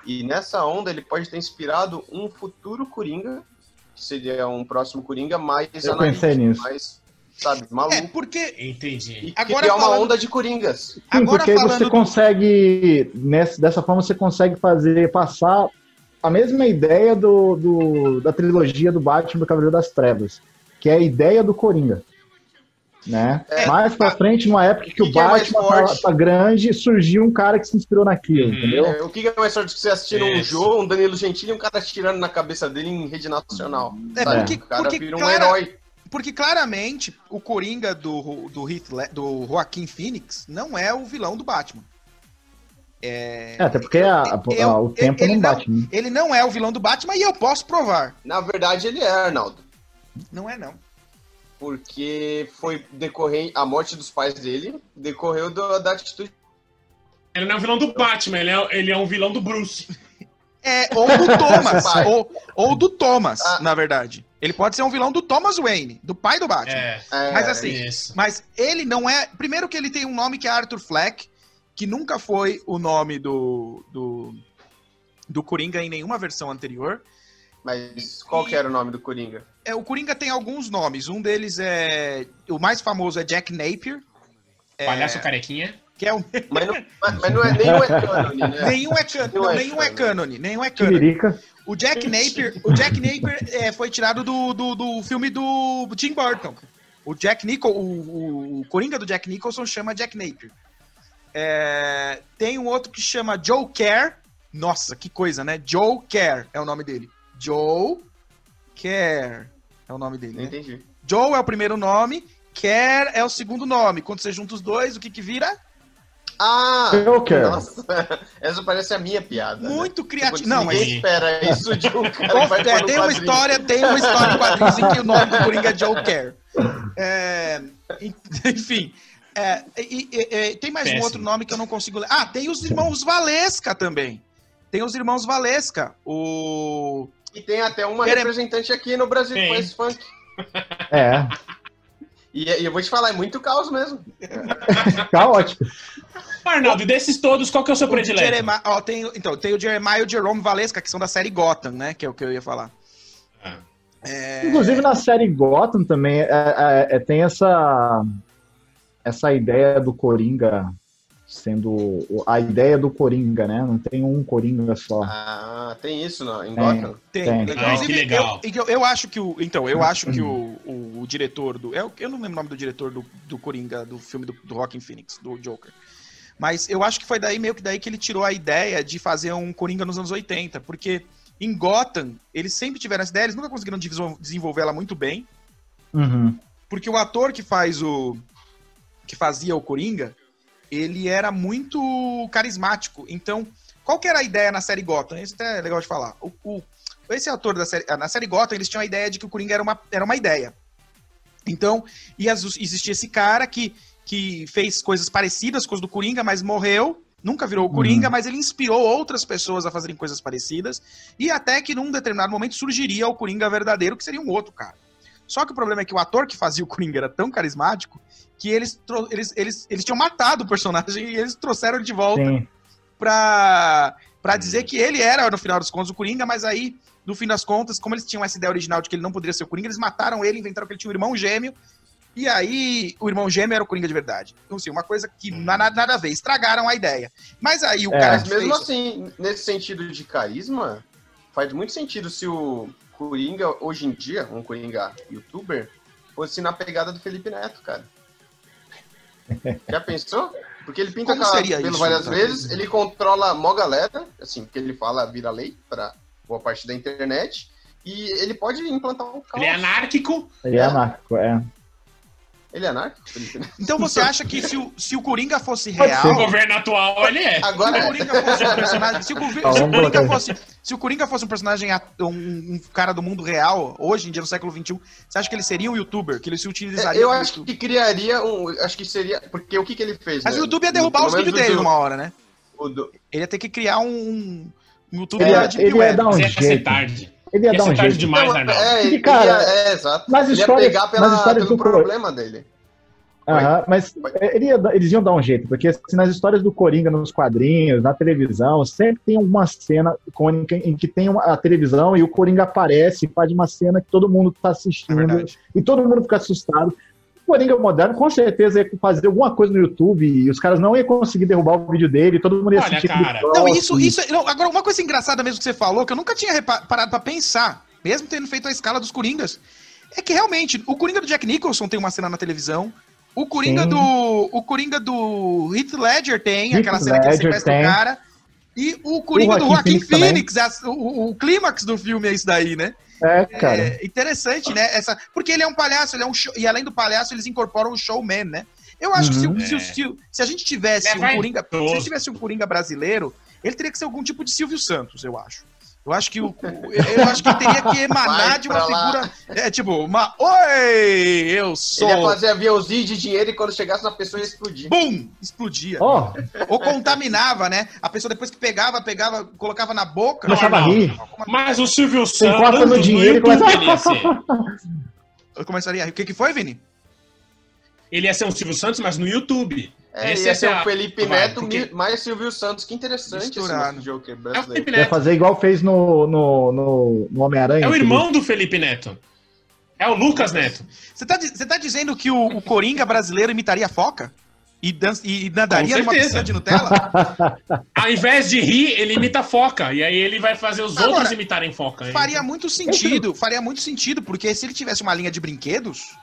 E nessa onda ele pode ter inspirado um futuro Coringa, que seria um próximo Coringa mais Eu pensei nisso. mais, sabe, É, maluco. porque. Entendi. E Agora criar uma falando- onda de Coringas. Sim, Agora porque aí falando você consegue, nessa, dessa forma, você consegue fazer, passar a mesma ideia do, do- da trilogia do Batman do Cavaleiro das Trevas, que é a ideia do Coringa. Né? É, mais pra frente, numa época que, o que é Batman é tá, tá, grande, surgiu um cara que se inspirou naquilo, uhum. entendeu? É, o que é mais forte que você assistir um jogo, um Danilo Gentili e um cara tirando na cabeça dele em rede nacional? É, porque, o cara porque, vira um cara, herói. Porque claramente o Coringa do, do, Heath, do Joaquim Phoenix não é o vilão do Batman. É, é até porque a, a, eu, a, o tempo não bate. Não, né? Ele não é o vilão do Batman e eu posso provar. Na verdade, ele é, Arnaldo. Não é, não porque foi decorrer a morte dos pais dele decorreu do, da atitude. Ele não é um vilão do Batman, ele é, ele é um vilão do Bruce. É, ou do Thomas, ou, ou do Thomas, ah. na verdade. Ele pode ser um vilão do Thomas Wayne, do pai do Batman. É, mas assim, isso. mas ele não é. Primeiro que ele tem um nome que é Arthur Fleck, que nunca foi o nome do, do, do Coringa em nenhuma versão anterior. Mas qual e... que era o nome do Coringa? É, o Coringa tem alguns nomes. Um deles é. O mais famoso é Jack Napier. É... Palhaço carequinha. Que é o... mas, não, mas não é, nenhum é cânone, né? Nenhum é, não, é nenhum é cânone. Nenhum é cânone. O Jack Napier, o Jack Napier é, foi tirado do, do, do, filme do Tim Burton. O Jack Nicholson, o, o, Coringa do Jack Nicholson chama Jack Napier. É, tem um outro que chama Joe Care. Nossa, que coisa, né? Joe Care é o nome dele. Joe Care é o nome dele, né? Entendi. Joe é o primeiro nome, Care é o segundo nome. Quando você junta os dois, o que que vira? Ah! Eu quero. Nossa, essa parece a minha piada. Né? Muito né? criativo. Tipo, não, mas. espera isso de um cara vai é, tem uma história, tem uma história em quadrinhos em que o nome do Coringa é Joe Care. É, enfim. É, e, e, e, tem mais Péssimo. um outro nome que eu não consigo ler. Ah, tem os irmãos Valesca também. Tem os irmãos Valesca. O. E tem até uma Pera... representante aqui no Brasil que faz funk. É. E, e, eu vou te falar, é muito caos mesmo. Caótico. Arnaldo, e desses todos, qual que é o seu o predileto? Jeremiah, ó, tem, então, tem o Jeremiah e o Jerome Valesca, que são da série Gotham, né? Que é o que eu ia falar. Ah. É... Inclusive na série Gotham também é, é, é, tem essa, essa ideia do Coringa sendo a ideia do Coringa, né? Não tem um Coringa só. Ah, tem isso não, em Gotham? Tem. tem. tem. Ah, que legal. Eu, eu, eu, acho que o então eu acho que o, o, o diretor do eu, eu não lembro o nome do diretor do, do Coringa do filme do, do Rockin' Phoenix, do Joker. Mas eu acho que foi daí meio que daí que ele tirou a ideia de fazer um Coringa nos anos 80, porque em Gotham eles sempre tiveram essa ideia, eles nunca conseguiram desenvolver ela muito bem. Uhum. Porque o ator que faz o que fazia o Coringa, ele era muito carismático. Então, qual que era a ideia na série Gotham? Isso até é legal de falar. O, o, esse ator da série, na série Gotham, eles tinham a ideia de que o Coringa era uma, era uma ideia. Então, ia existia esse cara que, que fez coisas parecidas com as do Coringa, mas morreu, nunca virou o Coringa, uhum. mas ele inspirou outras pessoas a fazerem coisas parecidas, e até que num determinado momento surgiria o Coringa verdadeiro, que seria um outro cara. Só que o problema é que o ator que fazia o Coringa era tão carismático que eles, eles, eles, eles tinham matado o personagem e eles trouxeram ele de volta pra, pra dizer que ele era, no final dos contos, o Coringa, mas aí, no fim das contas, como eles tinham essa ideia original de que ele não poderia ser o Coringa, eles mataram ele, inventaram que ele tinha um irmão gêmeo, e aí o irmão gêmeo era o Coringa de verdade. Então, assim, uma coisa que nada, nada a ver, estragaram a ideia. Mas aí o é. cara. Mas mesmo fez... assim, nesse sentido de carisma, faz muito sentido se o Coringa, hoje em dia, um Coringa youtuber, fosse na pegada do Felipe Neto, cara. Já pensou? Porque ele pinta cabelo várias então? vezes, ele controla mó galera, assim, que ele fala vira lei para boa parte da internet, e ele pode implantar um caos. Ele é anárquico. Ele é anárquico, é. Ele é anarco? Então você acha que se o, se o Coringa fosse real. O governo atual, ele é. Agora, se o Coringa fosse um personagem. Se o, se o Coringa fosse. Se o Coringa fosse um personagem, um, um, cara do mundo real, hoje em dia, no século XXI, você acha que ele seria um youtuber? Que ele se utilizaria? Eu acho que criaria um. Acho que seria. Porque o que, que ele fez? Mas né? o YouTube ia derrubar no, os vídeos dele numa hora, né? Do... Ele ia ter que criar um. Um YouTube ele, ia, ele ia dar um jeito. tarde. Ele ia, dar um jeito. demais, né? É, cara, ia, é, exato. Mas ele histórias, ia pegar pela, pelo problema dele. Uhum, mas ele ia, eles iam dar um jeito, porque assim, nas histórias do Coringa, nos quadrinhos, na televisão, sempre tem uma cena icônica em que tem uma, a televisão e o Coringa aparece e faz uma cena que todo mundo está assistindo é e todo mundo fica assustado. O Coringa moderno com certeza ia fazer alguma coisa no YouTube e os caras não iam conseguir derrubar o vídeo dele, todo mundo ia Olha, assistir. Cara. Não, isso, isso. Não, agora, uma coisa engraçada mesmo que você falou, que eu nunca tinha parado para pensar, mesmo tendo feito a escala dos Coringas, é que realmente o Coringa do Jack Nicholson tem uma cena na televisão. O Coringa Sim. do. O Coringa do Heath Ledger tem, Heath aquela cena que ele Ledger sequestra o cara. E o Coringa do Joaquin Joaquin Phoenix. Phoenix, essa- o, o clímax do filme é isso daí, né? É, cara. É interessante, né? Essa, porque ele é um palhaço, ele é um show, e além do palhaço, eles incorporam o showman, né? Eu acho que se, Uhum. o- se, o- se, se a gente tivesse É um Coringa, se a vaidoso. gente tivesse um Coringa brasileiro, ele teria que ser algum tipo de Silvio Santos, eu acho. Eu acho que o, o- eu acho que ele teria que emanar Vai de uma pra lá. figura, é tipo, uma oi, eu sou Ele ia fazer aviãozinho de dinheiro e quando chegasse na pessoa ia explodir. Bum! Explodia. Ó, Ou contaminava, né? A pessoa depois que pegava, pegava, colocava na boca. começava a não. rir. Mas o Silvio Santos. encosta no dinheiro e YouTube, começa- ele, ia ser. Eu começaria a rir. O que, que foi, Vini? ele ia ser um Silvio Santos, mas no YouTube. É, Esse ia é ser a- o Felipe vai, Neto porque- mais Silvio Santos. Que interessante esse Misturado. nosso Joker É brasileiro. Neto. fazer igual fez no, no, no, no Homem-Aranha. É o irmão do Felipe Neto. É o Lucas Neto. Você tá, você tá dizendo que o, o Coringa brasileiro imitaria a foca? E, dan e nadaria numa piscina de Nutella? Ao invés de rir, ele imita foca. E aí ele vai fazer os Agora, outros imitarem foca. faria muito sentido. Faria muito sentido, porque se ele tivesse uma linha de brinquedos,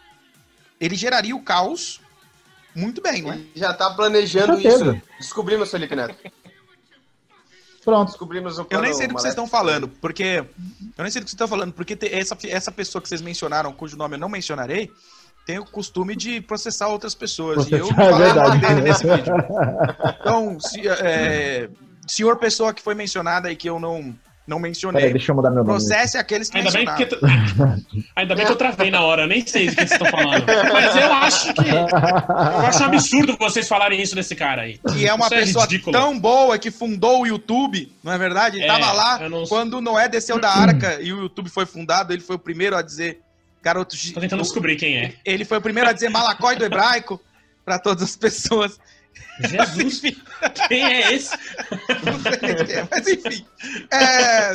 ele geraria o caos muito bem, é? Ele já tá planejando isso. Descobrimos, Felipe Neto. Pronto. Descobrimos o Eu plano nem sei do que vocês estão falando, porque. Eu nem sei do que vocês estão falando, porque essa, essa pessoa que vocês mencionaram, cujo nome eu não mencionarei, tem o costume de processar outras pessoas. e eu não Processar, é falei o nome verdade. dele nesse vídeo. Então, se, é, senhor pessoa que foi mencionada e que eu não, não Peraí, mencionei, deixa eu mudar meu nome. processe aqueles que Ainda bem, que, ainda bem que eu travei na hora, eu nem sei do que vocês estão falando. Mas eu acho que. Eu acho um absurdo vocês falarem isso desse cara aí. Que é uma Isso pessoa ridículo. tão boa que fundou o YouTube, não é verdade? Ele É, tava lá não- quando Noé desceu da arca e o YouTube foi fundado, ele foi o primeiro a dizer garoto Tô tentando descobrir quem é. Ele foi o primeiro a dizer malacói do hebraico para todas as pessoas. Jesus, quem é esse? Não sei nem quem é, mas enfim. É,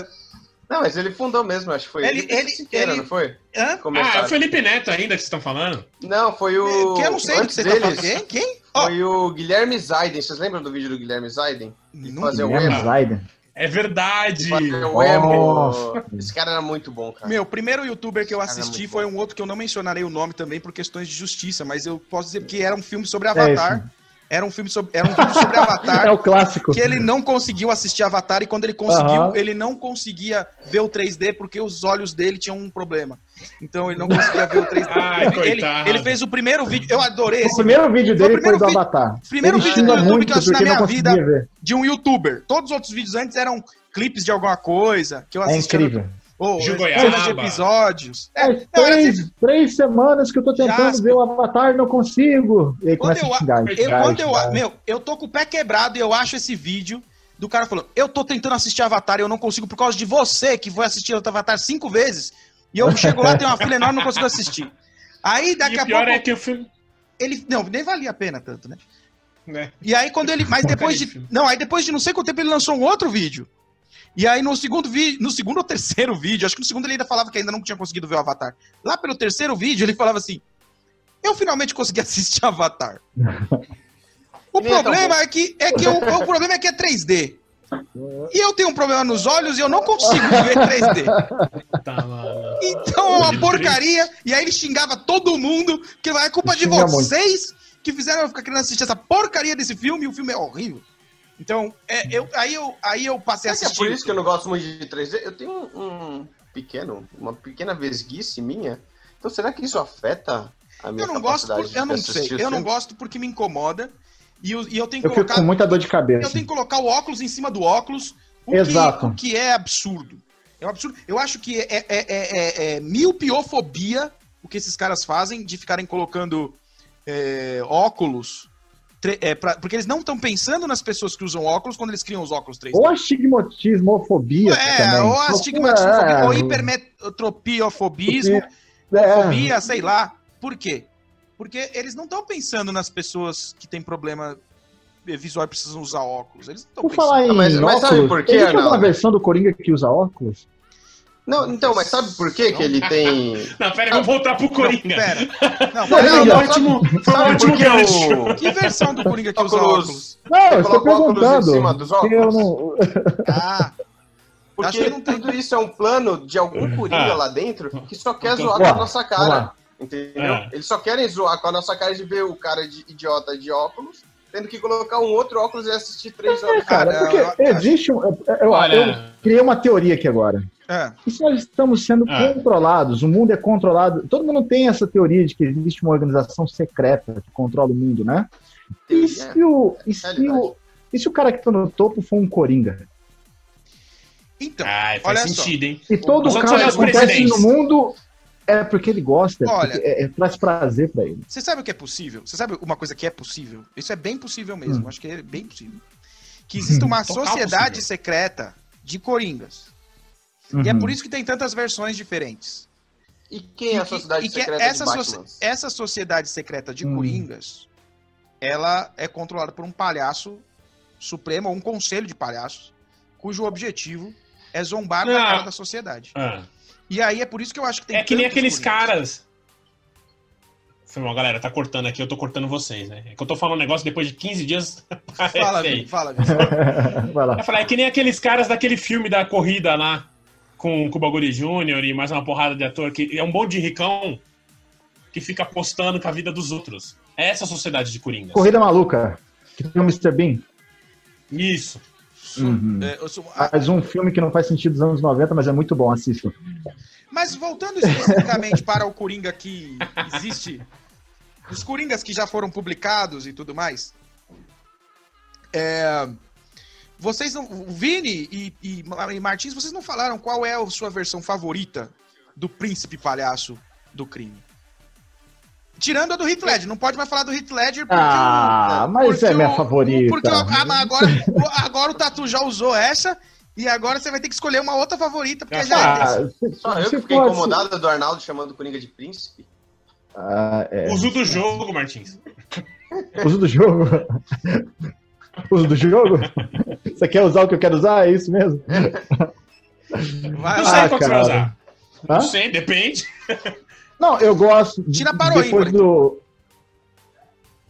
Não, mas ele fundou mesmo, acho que foi Ele- ele. ele- Siqueira, ele- não foi? hã? Ah, é o Felipe Neto ainda que vocês estão falando? Não, foi o. que eu não sei que antes você tá falando. deles, Quem? Quem? Ó, Foi o Guilherme Zaiden. Vocês lembram do vídeo do Guilherme Zaiden? não- fazer o Guilherme emo. Zaiden. É verdade. Fazer o emo. Esse cara era muito bom, cara. Meu, o primeiro youtuber que eu é assisti foi um outro que eu não mencionarei o nome também por questões de justiça, mas eu posso dizer que era um filme sobre É Avatar. esse. Era um filme sobre, era um vídeo sobre É Avatar. o clássico. que ele não conseguiu assistir Avatar e quando ele conseguiu, Aham. ele não conseguia ver o 3D porque os olhos dele tinham um problema. Então ele não conseguia ver o 3D. Ai, ele, ele fez o primeiro vídeo, eu adorei O esse primeiro vídeo Foi o dele foi primeiro do vídeo- Avatar. primeiro ele vídeo do YouTube que eu assisti na minha vida. ver. de um youtuber. Todos os outros vídeos antes eram clipes de alguma coisa que eu É assistia. incrível. Ou cenas de Goiaba. episódios. É, não, era três, sempre- três semanas que eu tô tentando Jasper. ver o Avatar e não consigo. E aí Quando eu- a xingar. eu, xingar, quando eu, xingar. meu, eu tô com o pé quebrado e eu acho esse vídeo do cara falando: Eu tô tentando assistir Avatar e eu não consigo por causa de você que foi assistir o Avatar cinco vezes. E eu chego lá, tenho uma fila enorme e não consigo assistir. Aí daqui e a pior pouco é que o filme. ele. Não, nem valia a pena tanto, né? né? E aí quando ele. Mas depois de. Não, aí depois de não sei quanto tempo ele lançou um outro vídeo. E aí no segundo vídeo, no segundo ou terceiro vídeo, acho que no segundo ele ainda falava que ainda não tinha conseguido ver o Avatar. Lá pelo terceiro vídeo ele falava assim: Eu finalmente consegui assistir Avatar. O é problema é que é que o, o problema é que é 3D. E eu tenho um problema nos olhos e eu não consigo ver 3D. Tá. Então é uma porcaria. E aí ele xingava todo mundo, que é culpa de muito. vocês que fizeram eu ficar querendo assistir essa porcaria desse filme e o filme é horrível. Então, é, eu, aí, eu, aí eu passei a que é assistir. por isso que eu não gosto muito de 3D? Eu tenho um, um pequeno, uma pequena vesguice minha. Então será que isso afeta a minha Eu não gosto, por- eu não assistir sei. Eu não gosto porque me incomoda. E, eu- e eu tenho que Eu fico colocar. com muita dor de cabeça. Eu tenho que colocar o óculos em cima do óculos. O Exato. Que, o que é absurdo. É um absurdo. Eu acho que é, é, é, é, é miopiofobia o que esses caras fazem de ficarem colocando é, óculos. É, pra- porque eles não estão pensando nas pessoas que usam óculos quando eles criam os óculos 3D. Ou astigmatismofobia É, também. ou astigmatismofobia, É, ou hipermetropiofobismo, é, fobia, sei lá. Por quê? Porque eles não estão pensando nas pessoas que têm problema visual e precisam usar óculos. Eles não estão Por pensando. falar em Ah, mas- mas óculos, sabe por quê, existe alguma Arnaldo? versão do Coringa que usa óculos? Não, então, mas sabe por que que ele tem... Não, pera, vamos voltar pro Coringa. Pera. Não, pera, não, não, não, ótimo, foi por que gancho. o... Que versão do Coringa que usa Óculos. óculos? Não, eu estou óculos em perguntando. cima dos porque eu óculos? não... Ah, Acho Porque que não tudo isso é um plano de algum Coringa Ah. lá dentro que só quer Então, zoar com a nossa cara. Entendeu? É. Eles só querem zoar com a nossa cara de ver o cara de idiota de óculos, tendo que colocar um outro óculos e assistir três horas. Cara, Cara, porque eu- existe um. Eu, eu- Olha- eu criei uma teoria aqui agora. É. E se nós estamos sendo Ah. controlados, o mundo é controlado. Todo mundo tem essa teoria de que existe uma organização secreta que controla o mundo, né? E É. se o, e se o, e se o cara que tá no topo for um coringa? Então, Ai, faz olha só. sentido, hein? E todo o os acontece no mundo é porque ele gosta, é Olha- é, é- traz prazer pra ele. Você sabe o que é possível? Você sabe uma coisa que é possível? Isso é bem possível mesmo. Hum. Acho que é bem possível. Que existe uma Total sociedade possível. secreta de coringas. E é Uhum. por isso que tem tantas versões diferentes. E quem é a que- sociedade e que secreta essa, de Batman? essa sociedade secreta de Hum. coringas, ela é controlada por um palhaço supremo, ou um conselho de palhaços, cujo objetivo é zombar da Ah. cara da sociedade. Ah. E aí é por isso que eu acho que tem É que nem aqueles caras. Foi mal, galera, tá cortando aqui, eu tô cortando vocês, né? É que eu tô falando um negócio depois de 15 dias. Fala, aí. Fala. Vai lá. Eu falei, é que nem aqueles caras daquele filme da corrida lá, com, com o Bagulho Júnior e mais uma porrada de ator, que é um monte de ricão que fica apostando com a vida dos outros. É essa a sociedade de Coringa. Corrida maluca. Que tem o Mr. Bean. Isso. Uhum. É, eu sou- Mais um filme que não faz sentido dos anos 90, mas é muito bom, assistam. Mas voltando especificamente para o Coringa que existe, os Coringas que já foram publicados e tudo mais, é, vocês não, Vini e, e, e Martins, vocês não falaram qual é a sua versão favorita do Príncipe Palhaço do crime? Tirando a do Heath Ledger, não pode mais falar do Heath Ledger porque Ah, o, mas porque é minha o- favorita. Porque ah, mas agora, o- agora o Tatu já usou essa e agora você vai ter que escolher uma outra favorita porque já é Ah, Só eu se que fiquei fosse- incomodado do Arnaldo chamando o Coringa de príncipe. Ah, é. Uso do jogo, Martins. Uso do jogo? Uso do jogo? Você quer usar o que eu quero usar? É isso mesmo? Vai Não sei Ah, qual que você vai cara. usar. Hã? Não sei, depende. Não, eu gosto. Tira para o depois do.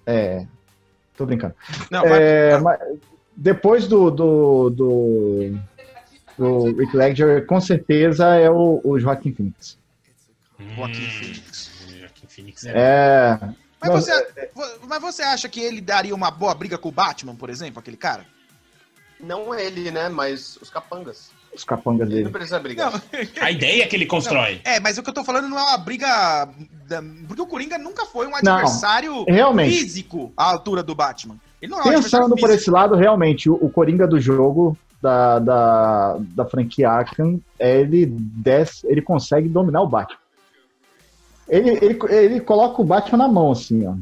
É. Tô brincando. Não, vai- É, mas depois do, do, do, do Rick Ledger, com certeza é o, o Joaquim Phoenix. Joaquin Hum, Phoenix. Joaquin Phoenix é. É. Mas Não, você, vo- mas você acha que ele daria uma boa briga com o Batman, por exemplo, aquele cara? Não ele, né? Mas os capangas. Os capangas Ele não dele. precisa brigar. Não, A ideia que ele constrói. é, mas o que eu tô falando não é uma briga. da- porque o Coringa nunca foi um Não, adversário Realmente. físico à altura do Batman. Ele não é um Pensando por esse lado, realmente, o, o Coringa do jogo da, da, da franquia Arkham, é, ele desce, ele consegue dominar o Batman. Ele, ele, ele coloca o Batman na mão, assim, ó.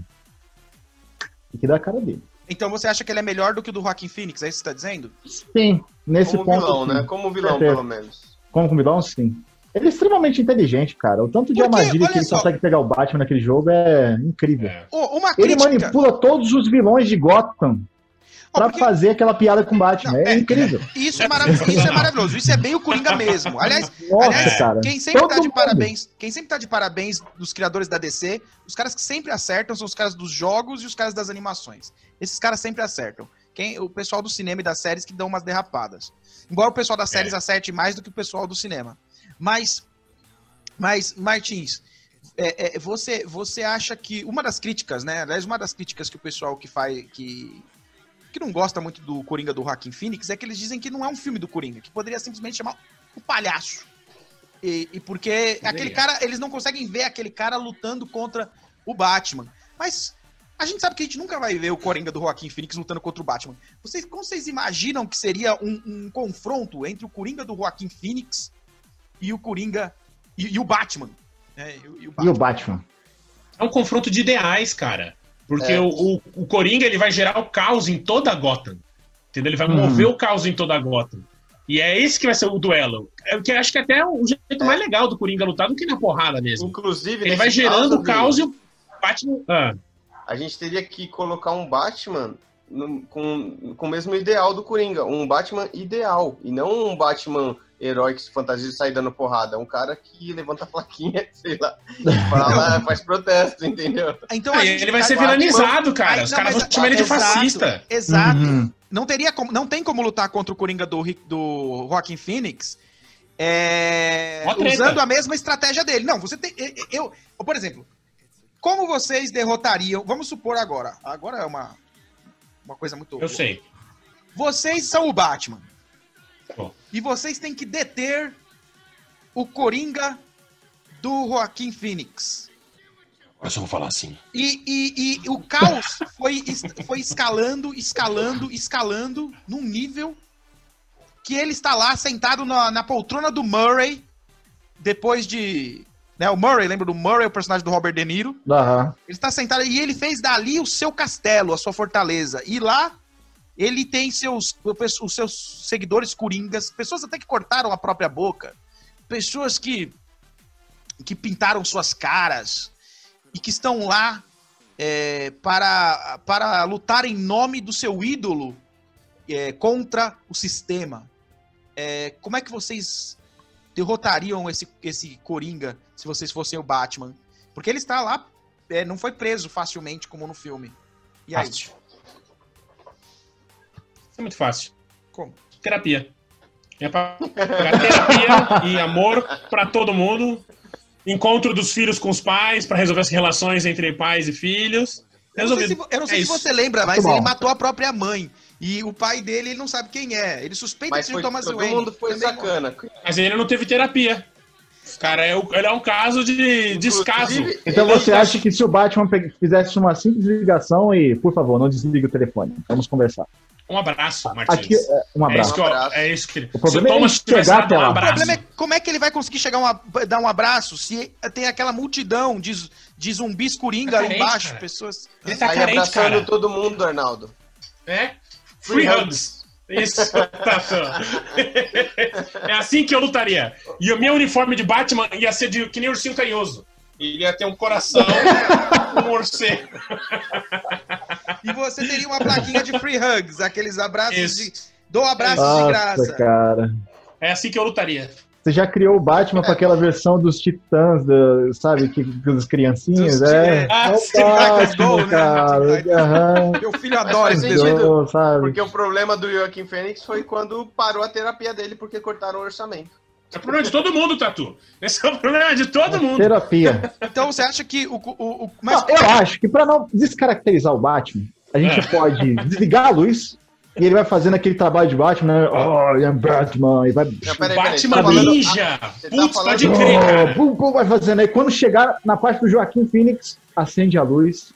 E que dá a cara dele. Então você acha que ele é melhor do que o do Joaquin Phoenix? É isso que você tá dizendo? Sim, nesse Como ponto. vilão, sim. né? Como vilão, pelo menos. Como vilão, sim. Ele é extremamente inteligente, cara. O tanto de Porque, armadilha que ele só. consegue pegar o Batman naquele jogo é incrível. É. Uma Ele crítica. manipula todos os vilões de Gotham pra porque- fazer aquela piada com o Batman. Não, é, é- incrível. Isso é, maravilhoso, isso é maravilhoso. Isso é bem o Coringa mesmo. Aliás, Nossa, aliás cara. quem sempre Todo tá de mundo. parabéns, quem sempre tá de parabéns dos criadores da DC, os caras que sempre acertam são os caras dos jogos e os caras das animações. Esses caras sempre acertam. Quem, o pessoal do cinema e das séries que dão umas derrapadas. Embora o pessoal das séries acerte mais do que o pessoal do cinema. Mas, mas Martins, é, é, você, você acha que uma das críticas, né? Aliás, uma das críticas que o pessoal que faz que que não gosta muito do Coringa do Joaquin Phoenix é que eles dizem que não é um filme do Coringa, que poderia simplesmente chamar o palhaço. E, e porque aquele cara, eles não conseguem ver aquele cara lutando contra o Batman. Mas a gente sabe que a gente nunca vai ver o Coringa do Joaquin Phoenix lutando contra o Batman. Vocês, como vocês imaginam que seria um, um confronto entre o Coringa do Joaquin Phoenix e o Coringa e, e o Batman? né? E, o- e o E Batman. o Batman? É um confronto de ideais, cara. Porque É. o, o, o Coringa ele vai gerar o caos em toda a Gotham. Entendeu? Ele vai Uhum. mover o caos em toda a Gotham. E é esse que vai ser o duelo. É o que eu acho que é até o jeito mais legal do Coringa lutar do que na porrada mesmo. Inclusive, Ele vai gerando o caos e o Batman. Ah, a gente teria que colocar um Batman no- com, com o mesmo ideal do Coringa. Um Batman ideal. E não um Batman herói que se fantasia e sai dando porrada. Um cara que levanta a plaquinha, sei lá, fala, faz protesto, entendeu? Então Ah, a gente ele vai ser Batman- vilanizado, cara. Aí, Os caras vão chamar ele de exato, fascista. Exato. Uhum. Não teria como, não tem como lutar contra o Coringa do, do Joaquin Phoenix é, usando a mesma estratégia dele. Não, você tem. Eu, eu- por exemplo, como vocês derrotariam? Vamos supor agora. Agora é uma, uma coisa muito. Eu sei. Vocês são o Batman. Bom. E vocês têm que deter o Coringa do Joaquim Phoenix. Eu só vou falar assim. E, e- e o caos foi, foi escalando, escalando, escalando num nível que ele está lá sentado na, na poltrona do Murray, depois de. Né, o Murray, lembra do Murray, o personagem do Robert De Niro? Aham. Ele está sentado e ele fez dali o seu castelo, a sua fortaleza. E lá ele tem seus, os seus seguidores coringas, pessoas até que cortaram a própria boca, pessoas que, que pintaram suas caras e que estão lá é, para, para lutar em nome do seu ídolo é, contra o sistema. É, como é que vocês derrotariam esse, esse Coringa se vocês fossem o Batman? Porque ele está lá é, não foi preso facilmente como no filme. E aí? Fácil. Isso é muito fácil. Como? Terapia. É pra pra terapia e amor pra todo mundo. Encontro dos filhos com os pais pra resolver as relações entre pais e filhos. Eu não sei, se, Resolvido. não sei É se você lembra, mas Muito ele bom. matou a própria mãe. E o pai dele, ele não sabe quem é. Ele suspeita Mas de foi, Thomas todo Wayne. mundo foi Também sacana. Mas ele não teve terapia. Cara, é o- ele é um caso de descaso. Então você acha que se o Batman fizesse uma simples ligação e, por favor, não desligue o telefone, vamos conversar. Um abraço, Martins. Aqui, é, um é, isso abraço. que eu, Um abraço. é isso que ele. O problema Se é chegar até um lá. O abraço. problema é como é que ele vai conseguir chegar uma, dar um abraço se tem aquela multidão de, de zumbis coringa Tá ali carente, embaixo, cara. pessoas. Ele tá carente, abraçando cara. todo mundo, Arnaldo. É? Free hugs. Isso, Tatu. É assim que eu lutaria. E o meu uniforme de Batman ia ser de, que nem ursinho carinhoso. Ele ia ter um coração, um morcego. E você teria uma plaquinha de free hugs, aqueles abraços Isso. de. Dou abraços de Nossa, graça. cara. É assim que eu lutaria. Você já criou o Batman com aquela versão dos Titãs, da- sabe, que, dos criancinhas, Dos- é. Ah, é Batman, né? cara. Aham. Meu filho adora esse desenho. sabe? Porque o problema do Joaquim Fênix foi quando parou a terapia dele porque cortaram o orçamento. É o problema de todo mundo, Tatu. Esse é o problema de todo mundo. Terapia. Então você acha que o. o, o mas Não, eu acho que pra não descaracterizar o Batman, a gente É. pode desligar a luz e ele vai fazendo aquele trabalho de Batman, né? Oh, I'm Batman, e vai. Não, peraí, peraí, Batman tá Ninja. você tá Putz, falando- pode crer, cara. vai fazendo aí. Quando chegar na parte do Joaquim Phoenix, acende a luz.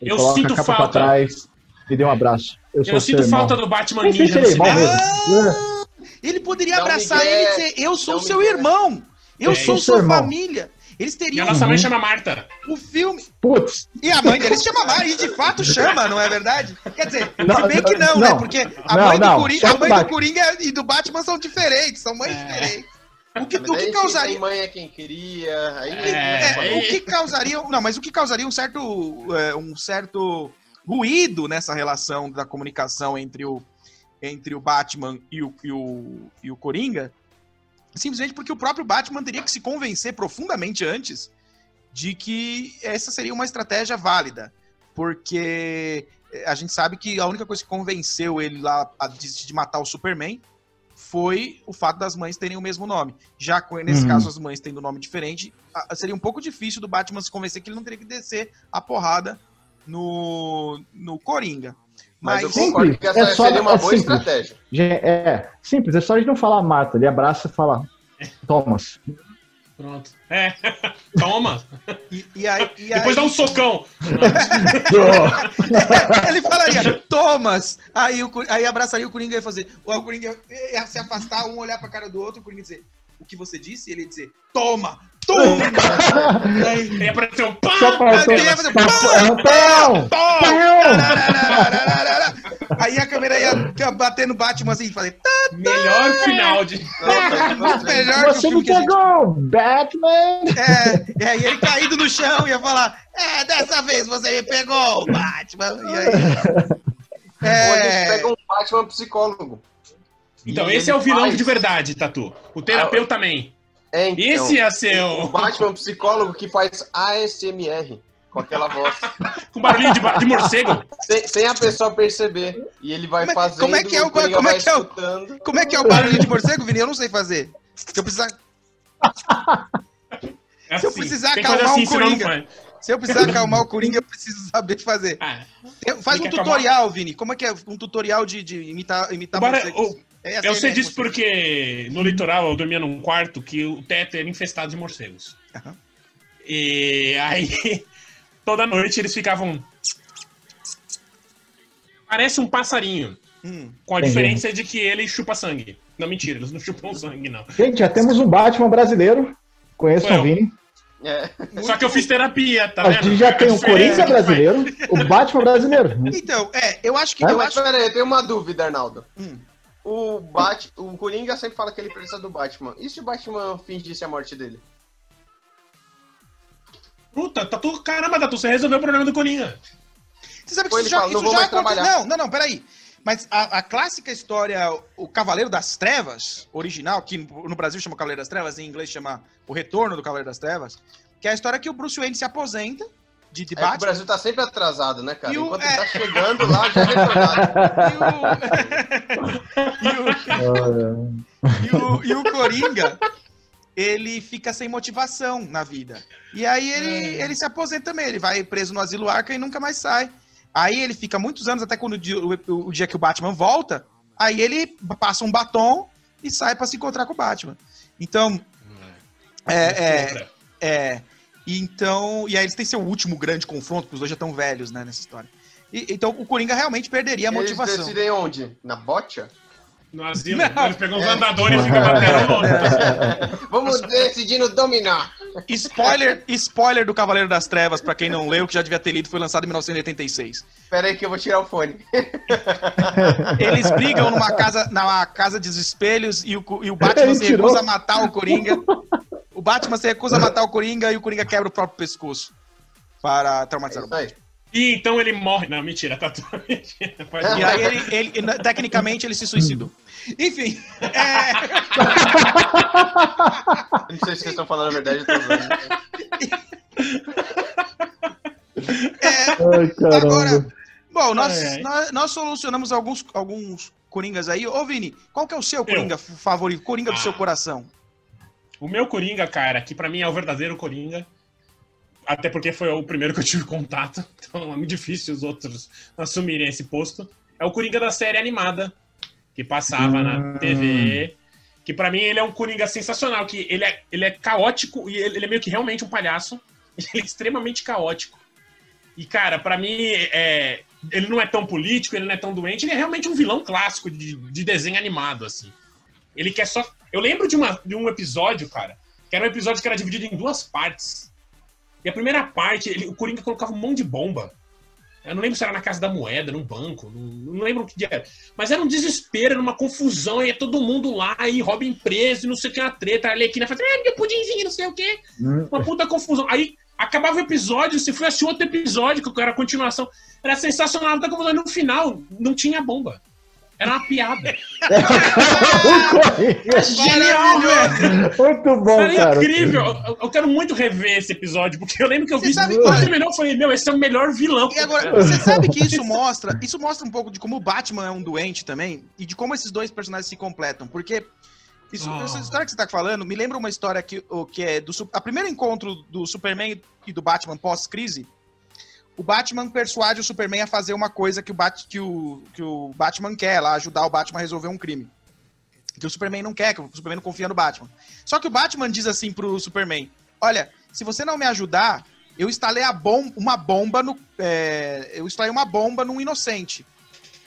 ele Eu coloca sinto a capa falta. pra trás e dê um abraço. Eu, sou Eu sinto irmão. falta do Batman sei Ninja ele é irmão cinema. mesmo. É. ele poderia um abraçar ele e dizer: Eu sou seu irmão. Eu É, sou sua irmão. família. Eles E a teriam nossa mãe Uhum. chama Marta. o filme. Putz, E a mãe dele se chama Mari, e de fato chama, não é verdade? Quer dizer, Não, se bem que não, não, né? não. Porque a Não, mãe, não, do, Coringa, a mãe do. Coringa e do Batman são diferentes, são mães É. diferentes. O que, Mas o que causaria. mãe é quem queria. Aí É, o que causaria. Não, mas o que causaria um certo, é, um certo ruído nessa relação da comunicação entre o, entre o Batman e o, e, o, e o Coringa, simplesmente porque o próprio Batman teria que se convencer profundamente antes de que essa seria uma estratégia válida. Porque a gente sabe que a única coisa que convenceu ele lá a desistir de matar o Superman foi o fato das mães terem o mesmo nome. Já com- nesse Uhum. caso, as mães tendo nome diferente, seria um pouco difícil do Batman se convencer que ele não teria que descer a porrada no, no Coringa. Mas, eu Mas, concordo que essa É só- seria uma é boa simples. estratégia. é simples, é só a gente não falar Marta, ele abraça e fala Thomas. Pronto. É. Toma. e, e aí, e Depois dá aí- um socão. ele falaria, Thomas! Aí, o, aí abraçaria o Coringa e ia fazer. O Coringa ia se afastar, um olhar pra cara do outro, o Coringa ia dizer, o que você disse? E ele ia dizer, toma! Aí, Ia aparecer um Pão! Aí a câmera ia bater no Batman assim e fazer. "Tá, Melhor final de. Muito melhor Você me pegou, Batman! É, e aí ele caído no chão ia falar: É, dessa vez você me pegou, Batman. E aí. Ou a gente É, pega um Batman psicólogo. Então, E esse é o vilão faz- de verdade, Tatu. O terapeuta também. É, então, Esse ia ser o o. Batman psicólogo que faz ASMR com aquela voz. Com barulhinho de, de morcego. sem, sem a pessoa perceber. E ele vai Como é- fazendo. como é que é o- Coringa como é vai que é o- escutando. como é que é o barulho de morcego, Vini? Eu não sei fazer. Se eu precisar, É Se eu assim. precisar acalmar assim, não Coringa. Se eu precisar acalmar o Coringa, eu preciso saber fazer. Ah, Faz um tutorial, Vini. Como é que é um tutorial de, de imitar, imitar morcegos? o- É assim, eu sei disso porque no litoral eu dormia num quarto que o teto era infestado de morcegos. Aham. E aí, toda noite eles ficavam. Parece um passarinho. Hum. Com a Entendi. diferença de que ele chupa sangue. Não, mentira, eles não chupam sangue, não. Gente, já temos um Batman brasileiro. Conheçam Foi o. Vini. É. Só que eu fiz terapia, tá a vendo? gente já tem o Coringa que faz. brasileiro, o Batman brasileiro. Então, é, eu acho que. É, Eu acho... pera aí, eu tenho uma dúvida, Arnaldo. Hum. O, Bat... o Coringa sempre fala que ele precisa do Batman. E se o Batman fingisse a morte dele? Puta, Tatu, caramba, Tatu, você resolveu o problema do Coringa. Você sabe que isso já, fala, não isso vou já aconteceu. Não, não, não, peraí. Mas a, a clássica história, o Cavaleiro das Trevas, original, que no no Brasil chama Cavaleiro das Trevas, em inglês chama O Retorno do Cavaleiro das Trevas, que é a história que o Bruce Wayne se aposenta de, É que o Batman. Brasil tá sempre atrasado, né, cara? E o- Enquanto é. ele tá chegando lá, já é. E o, e, o, e, o, e o Coringa, ele fica sem motivação na vida. E aí ele, ele se aposenta também, ele vai preso no asilo Arca e nunca mais sai. Aí ele fica muitos anos, até quando o dia, o- o dia que o Batman volta, aí ele passa um batom e sai pra se encontrar com o Batman. Então, é, é, é. E então. E aí eles têm seu último grande confronto, porque os dois já estão velhos, né, nessa história. E- então o Coringa realmente perderia a Eles motivação. decidem onde? Na bocha? No asilo, Não. eles pegam os andadores e ficam batendo Vamos decidindo dominar. Spoiler, spoiler do Cavaleiro das Trevas, pra quem não leu, que já devia ter lido, foi lançado em 1986. Pera aí que eu vou tirar o fone. Eles brigam numa casa, na casa dos espelhos e o, e o Batman Ele se tirou. recusa a matar o Coringa. O Batman se recusa a matar o Coringa e o Coringa quebra o próprio pescoço para É traumatizar o isso aí. E então ele morre. Não, mentira, Tatu. Mentira, pode E aí ele, ele- ele- tecnicamente ele se suicidou. Enfim, é, Eu Não sei se vocês estão falando a verdade. Eu é, Ai, agora, bom, nós, Ai, ai. nós, nós solucionamos alguns, alguns Coringas aí. Ô, Vini, qual que é o seu Coringa favorito? Coringa do Ah. seu coração? O meu Coringa, cara, que pra mim é o verdadeiro Coringa. Até porque foi o primeiro que eu tive contato. Então é muito difícil os outros assumirem esse posto. É o Coringa da série animada. Que passava na Hum. TV. Que pra mim ele é um Coringa sensacional. Que ele é, ele é caótico e ele, ele é meio que realmente um palhaço. Ele é extremamente caótico. E, cara, pra mim, é, ele não é tão político, ele não é tão doente. Ele é realmente um vilão clássico de, de desenho animado, assim. Ele quer só. Eu lembro de, uma, de um episódio, cara, que era um episódio que era dividido em duas partes. E a primeira parte, ele- o Coringa colocava um monte de bomba. Eu não lembro se era na Casa da Moeda, num banco, não, não lembro o que era. Mas era um desespero, era uma confusão, e todo mundo lá, e Robin preso, e não sei o que, uma treta. A Arlequina fazia, ah, meu pudimzinho, não sei o quê. Hum, Uma puta confusão. Aí acabava o episódio, se foi assistir outro episódio, que era a continuação. Era sensacional, muita confusão. No final, não tinha bomba. Era uma piada. o Coringa. Genial, velho! Muito bom, Era cara. incrível. Eu, eu quero muito rever esse episódio, porque eu lembro que eu Você vi sabe quando é? terminou, eu falei, meu, esse é o melhor vilão. E agora, você sabe que isso mostra, isso mostra um pouco de como o Batman é um doente também e de como esses dois personagens se completam, porque isso, Ah. essa história que você tá falando me lembra uma história que, o que é do a primeiro encontro do Superman e do Batman pós-crise. O Batman persuade o Superman a fazer uma coisa que o, Bat, que, o, que o Batman quer, lá, ajudar o Batman a resolver um crime. Que o Superman não quer, que o Superman não confia no Batman. Só que o Batman diz assim pro Superman: Olha, se você não me ajudar, eu instalei a bom, uma bomba no. é, eu instalei uma bomba num inocente.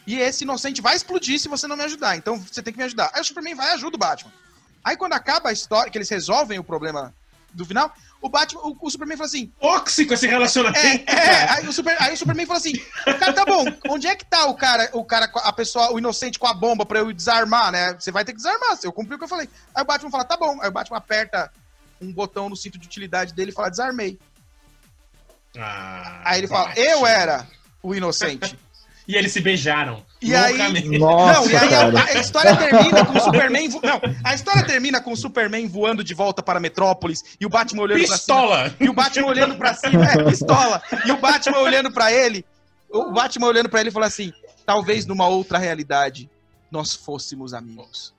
E esse inocente vai explodir se você não me ajudar. Então você tem que me ajudar. Aí o Superman vai e ajuda o Batman. Aí quando acaba a história, que eles resolvem o problema do final, o Batman, o, o Superman fala assim: Tóxico esse relacionamento. é, é, aí o, Super, aí o Superman fala assim: Cara, tá bom, onde é que tá o cara, o cara, a pessoa, o inocente com a bomba pra eu desarmar, né? Você vai ter que desarmar, eu cumpri o que eu falei. Aí o Batman fala: Tá bom. Aí o Batman aperta um botão no cinto de utilidade dele e fala: Desarmei. Ah, Aí ele fala: Batman. Eu era o inocente. E eles se beijaram. E aí-. Nossa, não, e aí a, a história termina com o Superman. vo- Não, a história termina com o Superman voando de volta para Metrópolis e o Batman olhando pra cima. Pistola! E o Batman olhando pra cima, é, pistola. E o Batman olhando pra ele, o Batman olhando pra ele e falou assim: talvez numa outra realidade nós fôssemos amigos.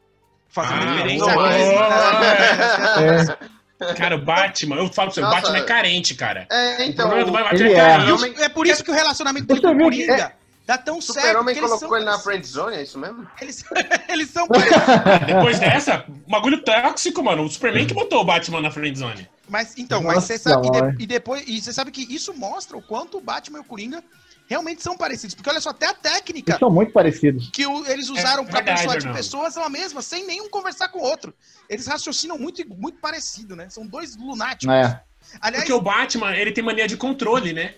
Fazendo Ah, referência não a é. isso. É. Cara, o Batman, eu falo pra você, o Nossa, Batman é carente, cara. É, O então. problema do Batman ele é é. carente. Isso- é por isso que o relacionamento dele com o Coringa dá tão O certo. Super-Homem porque eles colocou ele na friend zone, é isso mesmo? eles, eles são parecidos. Depois dessa, bagulho tóxico, mano. O Superman que botou o Batman na friendzone. Mas então, mas Nossa, você sabe que mãe. de- e depois e você sabe que isso mostra o quanto o Batman e o Coringa realmente são parecidos, porque olha só, até a técnica Eles são muito parecidos. que o- eles usaram pra verdade, persuadir pessoas são a mesma, sem nenhum conversar com o outro. Eles raciocinam muito muito parecido, né? São dois lunáticos. É. Aliás, Porque o Batman, ele tem mania de controle, né?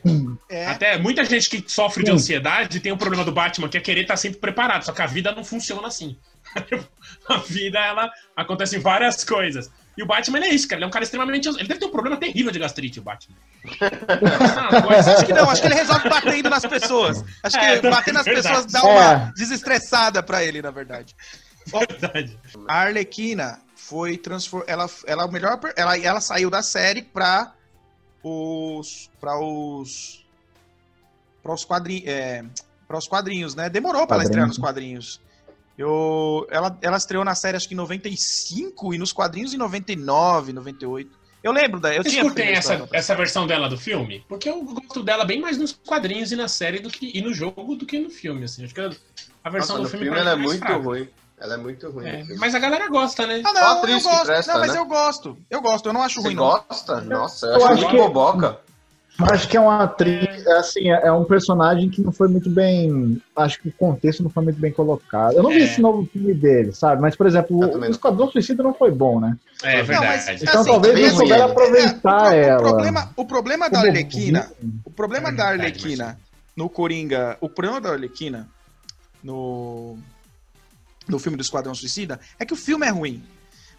é, Até muita gente que sofre de ansiedade tem o problema do Batman, que é querer estar sempre preparado. Só que a vida não funciona assim. a vida, ela acontece várias coisas. E o Batman ele é isso, cara. Ele é um cara extremamente. Ele deve ter um problema terrível de gastrite, o Batman. Mas coisa- acho que não, acho que ele resolve batendo nas pessoas. Acho que É, bater nas verdade. pessoas dá uma É. desestressada pra ele, na verdade. verdade. A Arlequina foi transfor... ela ela é o melhor ela ela saiu da série pra os para os para os quadrinhos é, para os quadrinhos, né? Demorou pra ela estrear nos quadrinhos. Eu ela ela estreou na série acho que em 95 e nos quadrinhos em 99, 98. Eu lembro da eu Vocês tinha curtem essa, essa- essa versão dela do filme? Porque eu gosto dela bem mais nos quadrinhos e na série do que, e no jogo do que no filme, assim. Acho que a a versão Nossa, do no filme, filme ela é muito fraca. ruim. Ela é muito ruim. É, mas a galera gosta, né? Ah, não, a eu atriz que gosto. presta, não, mas né? eu gosto. Eu gosto, eu não acho Você ruim não. gosta? Nossa, eu Eu acho acho muito que- boboca. Acho que é uma atriz, é assim, é é um personagem que não foi muito bem. Acho que o contexto não foi muito bem colocado. Eu não vi É. esse novo filme dele, sabe? Mas, por exemplo, Eu o não. Esquadrão Suicida não foi bom, né? É Não, mas- verdade. Então Assim, talvez não souberam aproveitar É, ela. o, problema, o problema da Arlequina, o problema É da verdade, Arlequina no Coringa, o problema da Arlequina no no filme do Esquadrão Suicida é que o filme é ruim.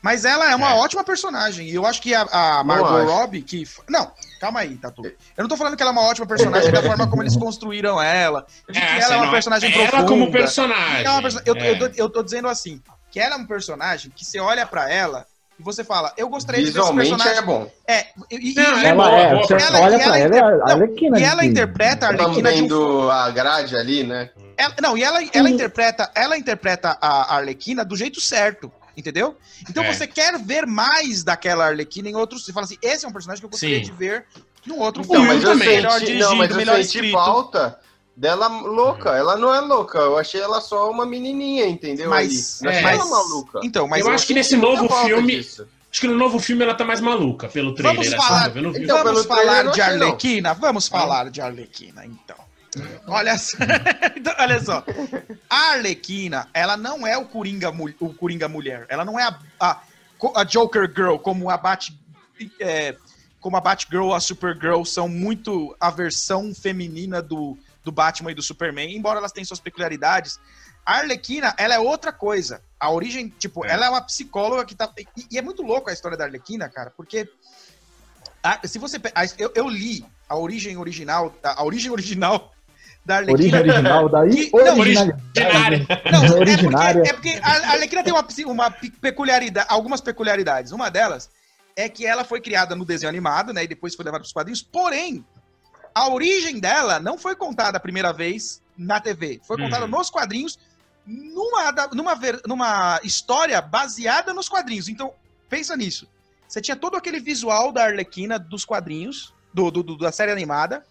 Mas ela é uma É. ótima personagem. E eu acho que a, a Margot. Robbie, que. Não, calma aí, Tatu. Eu não tô falando que ela é uma ótima personagem da forma como eles construíram ela. Eu digo que ela é uma não, personagem ela profunda. como personagem. Ela é uma perso- eu, é. eu, tô, eu tô dizendo assim, que ela é um personagem que você olha pra ela e você fala, eu gostaria de ver esse personagem. é bom. É, e, e- Não, e- ela é Ela boa, é, boa você personagem. olha E ela pra ela, é inter- a Arlequina. e ela de- interpreta a Estamos Arlequina de um vendo a grade ali, né? Ela- não, e ela, ela interpreta, ela interpreta a Arlequina do jeito certo, entendeu? Então É. você quer ver mais daquela Arlequina em outros. Você fala assim, esse é um personagem que eu gostaria Sim. de ver num outro Então, filme. mas eu também. senti- melhor não, dirigido, mas eu melhor senti escrito. falta dela louca. Ela não é louca. Eu achei ela só uma menininha, entendeu? Mas, Ali. Não é, achei mas ela maluca. Então, mas eu acho que nesse novo filme. disso. Acho que no novo filme ela tá mais maluca, pelo trailer. Vamos assim, falar- sabe? Eu não vi. Então, vamos eu falar não de não. Arlequina? Vamos falar de Arlequina, então. Olha só. Então, olha só. A Arlequina, ela não é o Coringa, o Coringa mulher. Ela não é a, a, a Joker Girl, como a Bat. é, como a Batgirl, a Supergirl são muito a versão feminina do, do Batman e do Superman, embora elas tenham suas peculiaridades. A Arlequina, ela é outra coisa. A origem, tipo, É. ela é uma psicóloga que tá. E, e é muito louco a história da Arlequina, cara, porque a- se você. a- eu, eu li a origem original. A, a origem original da Origem Arlequina. original, daí Que- não, originalidade. Não, é originária. porque, é porque a Arlequina tem uma, uma pe- peculiaridade, algumas peculiaridades. Uma delas é que ela foi criada no desenho animado, né? E depois foi levada para os quadrinhos. Porém, a origem dela não foi contada a primeira vez na TV. Foi Hum. contada nos quadrinhos, numa, numa, numa história baseada nos quadrinhos. Então, pensa nisso. Você tinha todo aquele visual da Arlequina dos quadrinhos, do, do- do- da série animada.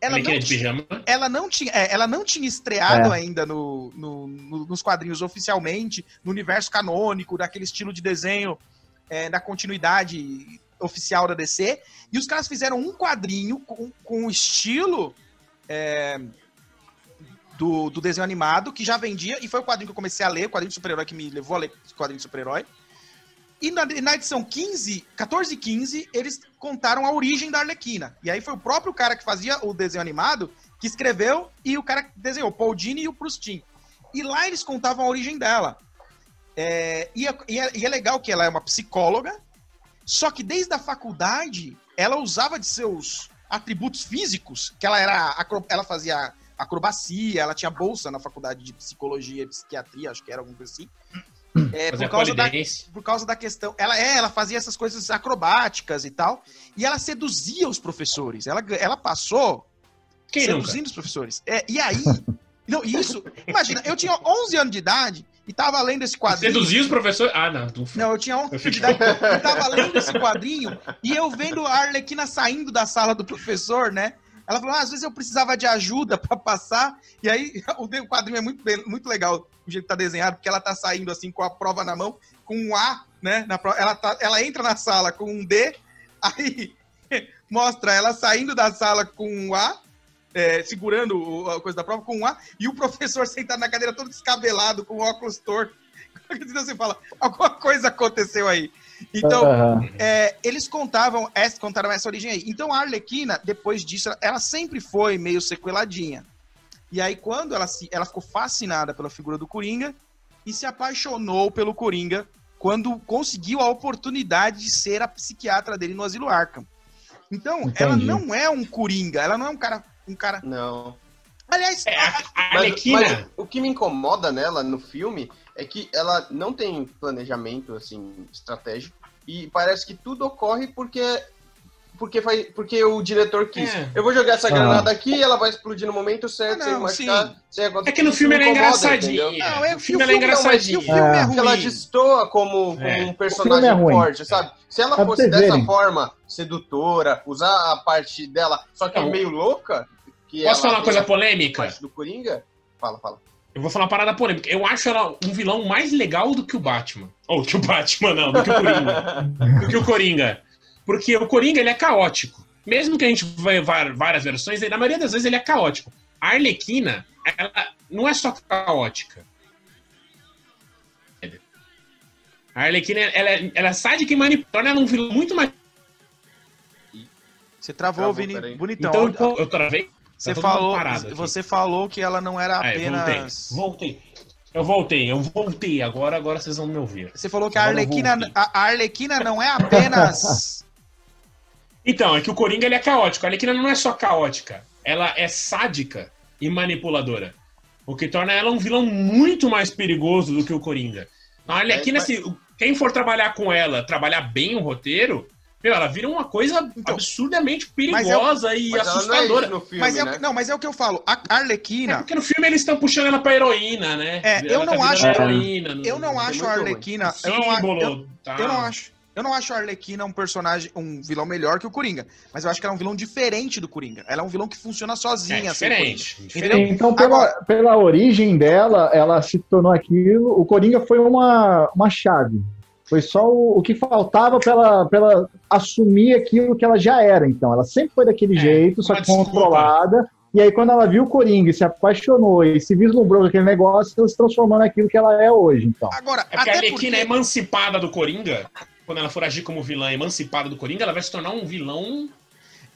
Ela não de tinha- pijama. ela não tinha, é, ela não tinha estreado É. ainda no, no- no- nos quadrinhos oficialmente, no universo canônico, daquele estilo de desenho, é, da continuidade oficial da DC. E os caras fizeram um quadrinho com, com o estilo é, do, do desenho animado, que já vendia, e foi o quadrinho que eu comecei a ler, o quadrinho de super-herói que me levou a ler o quadrinho de super-herói. E na, na edição 15, 14 e 15, eles contaram a origem da Arlequina. E aí foi o próprio cara que fazia o desenho animado que escreveu e o cara que desenhou, Paul Dini e o Prustin. E lá eles contavam a origem dela. É, e, é, e é- é legal que ela é uma psicóloga, só que desde a faculdade ela usava de seus atributos físicos, que ela era ela fazia acrobacia, ela tinha bolsa na faculdade de psicologia e psiquiatria, acho que era alguma coisa assim. É, por causa da, por causa da questão. Ela é, ela fazia essas coisas acrobáticas e tal. E ela seduzia os professores. Ela, ela passou Quem nunca? seduzindo os professores. É, e aí. Não, isso. Imagina, eu tinha 11 anos de idade e tava lendo esse quadrinho. Seduzir os professores? Ah, não. Não, eu tinha 11 de idade. Eu tava lendo esse quadrinho e eu vendo a Arlequina saindo da sala do professor, né? Ela falou, ah, às vezes eu precisava de ajuda para passar. E aí o quadrinho é muito, muito legal, o jeito que tá desenhado, porque ela tá saindo assim com a prova na mão, com um A, né? Na prova. Ela, tá, ela entra na sala com um D, aí mostra ela saindo da sala com um A, é, segurando a coisa da prova com um A, e o professor sentado na cadeira todo descabelado, com óculos torto. Então você fala, alguma coisa aconteceu aí. Então, uhum. é, eles contavam, essa, contaram essa origem aí. Então, a Arlequina, depois disso, ela sempre foi meio sequeladinha. E aí, quando ela, se, ela ficou fascinada pela figura do Coringa e se apaixonou pelo Coringa quando conseguiu a oportunidade de ser a psiquiatra dele no Asilo Arkham. Então, Entendi. ela não é um Coringa, ela não é um cara. Um cara... Não. Aliás, é, a, a Arlequina. Mas, mas o que me incomoda nela no filme é que ela não tem planejamento assim estratégico e parece que tudo ocorre porque porque, faz, porque o diretor quis. É. Eu vou jogar essa granada aqui e ela vai explodir no momento certo, ah, não, sem machucar, sem É que no filme ela é engraçadinha. Não, é, o filme ela é engraçadinha. o filme é, é ruim. Ela destoa como, como é. um personagem é forte, sabe? Se ela fosse dessa verem. forma, sedutora, usar a parte dela, só que então, meio louca... Que posso falar uma coisa polêmica? Parte do Coringa? Fala, fala. Eu vou falar uma parada polêmica. Eu acho ela um vilão mais legal do que o Batman. Ou que o Batman, não, do que o Coringa. do que o Coringa. Porque o Coringa, ele é caótico. Mesmo que a gente vai várias versões, na maioria das vezes ele é caótico. A Arlequina, ela não é só caótica. A Arlequina, ela, ela sai de quem manipula, ela é um vilão muito mais... Você travou, travou Vini, bonitão. Então, eu travei? Você tá falou, você falou que ela não era é, apenas. voltei. voltei. Eu voltei, eu voltei. Agora, agora vocês vão me ouvir. Você falou que a Arlequina, a Arlequina não é apenas. então, é que o Coringa ele é caótico. A Arlequina não é só caótica. Ela é sádica e manipuladora. O que torna ela um vilão muito mais perigoso do que o Coringa. A Arlequina, é, mas... se quem for trabalhar com ela, trabalhar bem o roteiro, meu, ela vira uma coisa então, absurdamente perigosa é o, e assustadora. Não, é filme, mas é né? o, não, mas é o que eu falo. A Arlequina. É porque no filme eles estão puxando ela pra heroína, né? É, eu não, tá acho, heroína, eu não acho. a Arlequina. Símbolo, eu, não, tá. eu não acho. Eu não acho a Arlequina um personagem, um vilão melhor que o Coringa. Mas eu acho que ela é um vilão diferente do Coringa. Ela é um vilão que funciona sozinha. É, diferente. diferente. Então, pela, Agora, pela origem dela, ela se tornou aquilo. O Coringa foi uma, uma chave foi só o, o que faltava para ela, ela assumir aquilo que ela já era. Então, ela sempre foi daquele é, jeito, só que controlada. E aí, quando ela viu o Coringa e se apaixonou e se vislumbrou com aquele negócio, ela se transformou naquilo que ela é hoje. Então. Agora, é porque a Arlequina porque... é emancipada do Coringa. Quando ela for agir como vilã emancipada do Coringa, ela vai se tornar um vilão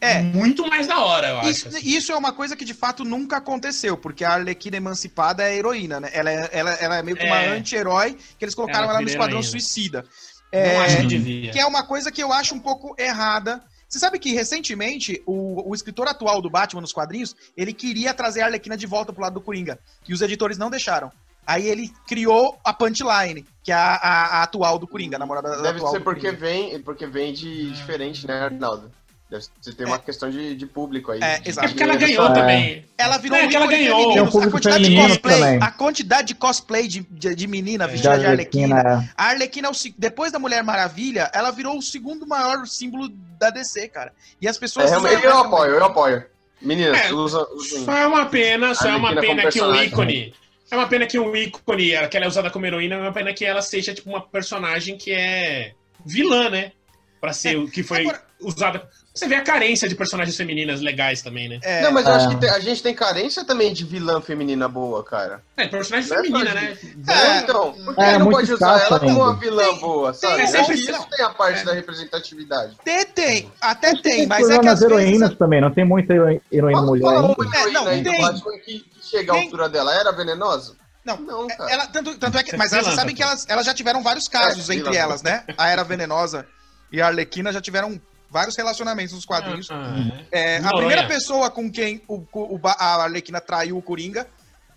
é. Muito mais da hora, eu acho. Isso, assim. isso, é uma coisa que de fato nunca aconteceu, porque a Arlequina emancipada é heroína, né? Ela é, ela, ela é meio que uma é. anti-herói que eles colocaram ela, ela no Esquadrão heroína. Suicida. É, acho que devia. Que é uma coisa que eu acho um pouco errada. Você sabe que recentemente o, o escritor atual do Batman nos quadrinhos, ele queria trazer a Arlequina de volta pro lado do Coringa. E os editores não deixaram. Aí ele criou a punchline, que é a, a, a atual do Coringa, a namorada Deve atual. Deve ser porque vem, porque vem de diferente, né, Arnaldo? Você tem uma é. questão de, de público aí. É, exato. É porque ela ganhou também. Ela virou é, um ela ganhou. Tem um a quantidade de cosplay, a quantidade de cosplay de, de, de menina vestida de Arlequina. É. A Arlequina, depois da Mulher Maravilha, ela virou o segundo maior símbolo da DC, cara. E as pessoas. É, eu, eu apoio, eu apoio. Meninas, é, usa, usa. Só é uma pena, só é uma pena que o ícone. É uma pena que o ícone, que ela é usada como heroína, é uma pena que ela seja tipo uma personagem que é vilã, né? Pra ser o que foi Agora, usada. Você vê a carência de personagens femininas legais também, né? É, não, mas eu acho que a gente tem carência também de vilã feminina boa, cara. É, personagem é feminina, né? É, então. Por que é, não pode usar ela como uma vilã tem, boa, sabe? Tem, sempre, isso tem a parte é. da representatividade. Tem, tem. Até tem, mas é que as heroínas vezes... também, não tem muita heroína mulher. Uma heroína é, não, aí tem. Batman que, que chega à altura dela. Era venenosa? Não, não cara. Ela, tanto, tanto é que, mas elas sabem que elas, elas já tiveram vários casos é, entre elas, né? A Era Venenosa e a Arlequina já tiveram vários relacionamentos nos quadrinhos. Uhum. É, a primeira pessoa com quem o, o, a Arlequina traiu o Coringa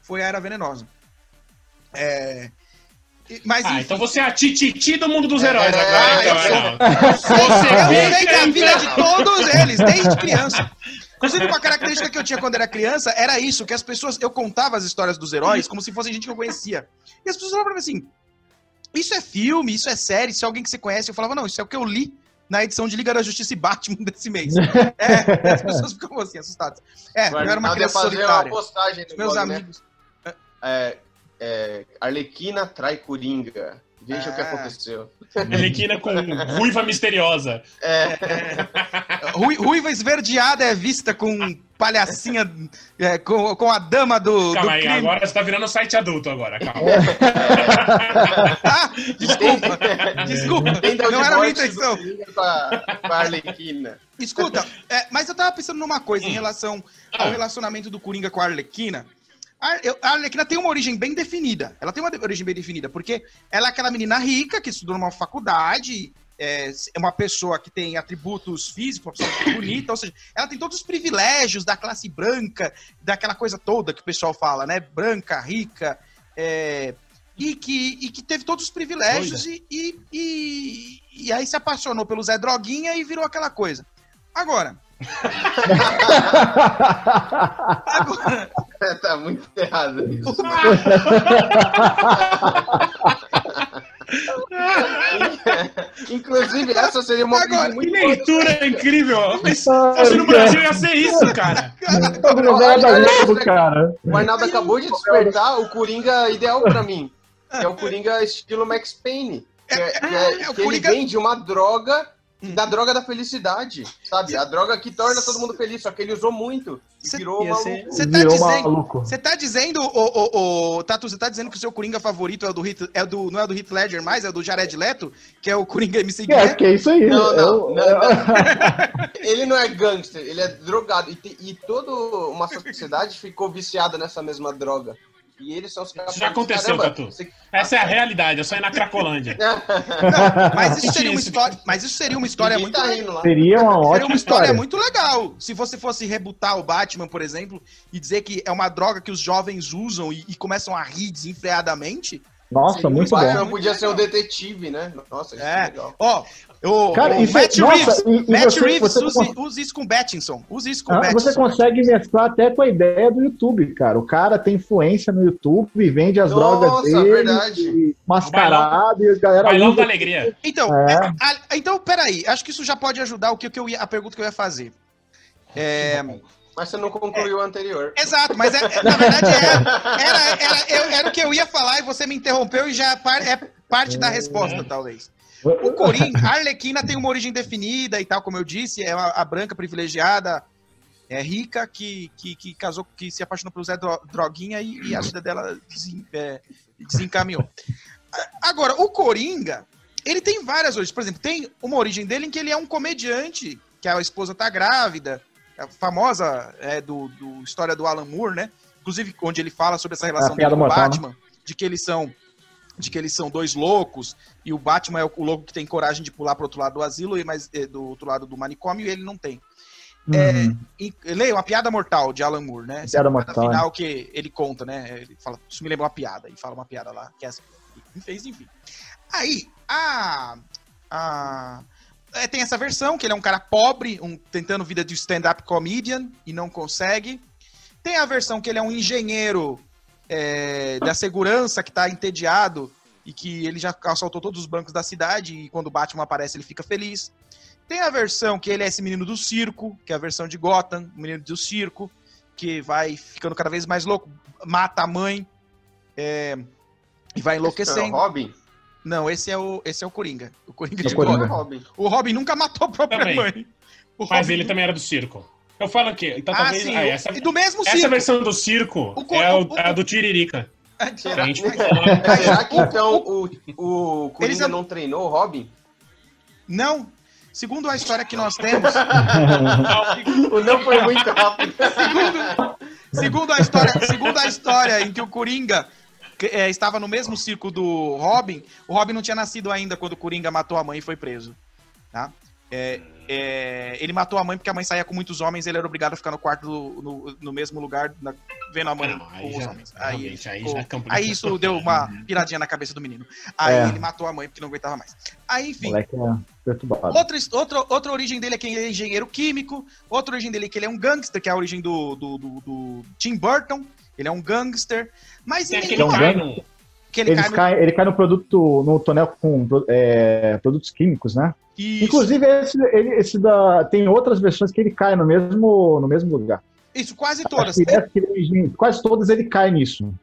foi a Era Venenosa. É, mas, ah, então você é a tititi do mundo dos heróis é, agora, então, eu, sou, você eu sei a vida de todos eles, desde criança. Inclusive, uma característica que eu tinha quando era criança era isso, que as pessoas, eu contava as histórias dos heróis como se fossem gente que eu conhecia. E as pessoas falavam pra mim assim, isso é filme, isso é série, isso é alguém que você conhece. Eu falava, não, isso é o que eu li na edição de Liga da Justiça e Batman desse mês. é, as pessoas ficam assim, assustadas. É, eu era uma criança solitária. uma postagem meus blog, né? amigos. É, é, Arlequina trai Coringa. Veja o que É. aconteceu. Arlequina com ruiva misteriosa. É, Rui- Ruiva esverdeada é vista com palhacinha, é, com, com a dama do, do Calma aí, crime. agora você tá virando site adulto agora, calma. Ah, desculpa, desculpa, não era a minha do intenção. Com a, Arlequina. Escuta, é, mas eu tava pensando numa coisa Hum. em relação ao relacionamento do Coringa com a Arlequina. A, eu- a Arlequina tem uma origem bem definida. Ela tem uma origem bem definida, porque ela é aquela menina rica que estudou numa faculdade, é, é uma pessoa que tem atributos físicos, uma pessoa muito bonita, ou seja, ela tem todos os privilégios da classe branca, daquela coisa toda que o pessoal fala, né? Branca, rica, é, e, que, e que teve todos os privilégios e, e, e, e aí se apaixonou pelo Zé Droguinha e virou aquela coisa. Agora, agora tá muito errado isso. Inclusive, essa seria uma Agora, opinião Que muito leitura incrível! Mas fosse no Brasil ia ser isso, cara. Cara. O Arnaldo acabou de despertar o Coringa ideal pra mim. Que é o Coringa estilo Max Payne. Que, é, que é- é o que Coringa- ele vende uma droga. Da droga da felicidade, sabe? A droga que torna todo mundo feliz, só que ele usou muito e Cê- virou ia maluco. Você tá Virou dizendo, tá dizendo, o, o, o, Tatu, você tá dizendo que o seu Coringa favorito é o do Heath, é do, não é do Heath Ledger mais, é o do Jared Leto, que é o Coringa MC É, que é isso aí. Não, não, Eu- não, não. Ele não é gangster, ele é drogado. E, e toda uma sociedade ficou viciada nessa mesma droga. E eles são os caras. Isso já aconteceu, Tatu. Você... Essa é a realidade, é só ir na Cracolândia. Não, mas isso seria uma história, mas isso seria uma história muito tá lá. Seria uma Seria ótima uma história história. muito legal. Se você fosse rebutar o Batman, por exemplo, e dizer que é uma droga que os jovens usam e, e começam a rir desenfreadamente. Nossa, muito o Batman bom. podia ser um detetive, né? Nossa, isso é, É. legal. Ó, o, Cara, o isso é- Matt nossa, Reeves, e- e Matt você- Reeves você use, cons- use isso com o Pattinson. Use isso com o Ah, você consegue mesclar até com a ideia do YouTube, cara. O cara tem influência no YouTube, vende as Nossa, drogas dele, verdade. e mascarado, e a galera Bailão usa da alegria. Então, É. a- a- então, peraí. Acho que isso já pode ajudar o que, que eu ia, a pergunta que eu ia fazer. É, Mas você não concluiu o anterior. exato, mas é- é- na verdade era, era, era, eu- era o que eu ia falar e você me interrompeu e já é par- é parte da resposta, talvez. O Coringa, a Arlequina tem uma origem definida e tal, como eu disse, é a, a branca privilegiada, é rica, que, que, que casou, que se apaixonou pelo Zé Dro- Droguinha e, e a vida dela desen- é, desencaminhou. Agora, o Coringa, ele tem várias origens. Por exemplo, tem uma origem dele em que ele é um comediante, que a esposa tá grávida, a famosa é, do, do história do Alan Moore, né? Inclusive, onde ele fala sobre essa relação dele piada com o né? Batman, de que eles são de que eles são dois loucos e o Batman é o louco que tem coragem de pular pro outro lado do asilo, e mas é, do outro lado do manicômio e ele não tem. Uhum. E, leia uma piada mortal de Alan Moore, né? Piada é a mortal, final que ele conta, né? Ele fala, isso me lembra uma piada, e fala uma piada lá, que é essa. E fez, enfim. Aí, a. a é, tem essa versão, que ele é um cara pobre, um, tentando vida de stand-up comedian e não consegue. Tem a versão que ele é um engenheiro é, da segurança que tá entediado e que ele já assaltou todos os bancos da cidade e quando o Batman aparece ele fica feliz. Tem a versão que ele é esse menino do circo, que é a versão de Gotham, o menino do circo, que vai ficando cada vez mais louco, mata a mãe é, e vai Esse é o enlouquecendo. Robin? Não, esse é o, esse é o Coringa. O Coringa É o de Coringa. Robin. O Robin nunca matou a própria Também. mãe. O Mas Robin- ele também era do circo. Eu falo que. Então Ah, talvez. sim. ah, o- essa, E do mesmo essa circo. versão do circo O é, o- o- é a do Tiririca. Será, gente É. fala- será que então o, o Coringa Eles- não treinou o Robin? Não. Segundo a história que nós temos, O não foi muito rápido. segundo, segundo a história, segundo a história em que o Coringa é, estava no mesmo circo do Robin, o Robin não tinha nascido ainda quando o Coringa matou a mãe e foi preso. Tá? É, É, ele matou a mãe porque a mãe saía com muitos homens, ele era obrigado a ficar no quarto do- no, no mesmo lugar, na- vendo a mãe Não, com aí os já- homens. Aí, aí ficou- já complica. aí isso deu uma piradinha na cabeça do menino. Aí É. ele matou a mãe porque não aguentava mais. Aí, enfim, moleque é perturbado. Outra, outra, outra origem dele é que ele é engenheiro químico. Outra origem dele é que ele é um gangster, que é a origem do, do, do- do Tim Burton. Ele é um gangster. Mas Tem em aquele Então, que ele Ele cai no... cai, ele cai no produto, no tonel com é, produtos químicos, né? Isso, Inclusive, esse, ele- esse da, tem outras versões que ele cai no mesmo, no mesmo lugar. isso, quase todas. Ele- quase todas ele cai nisso.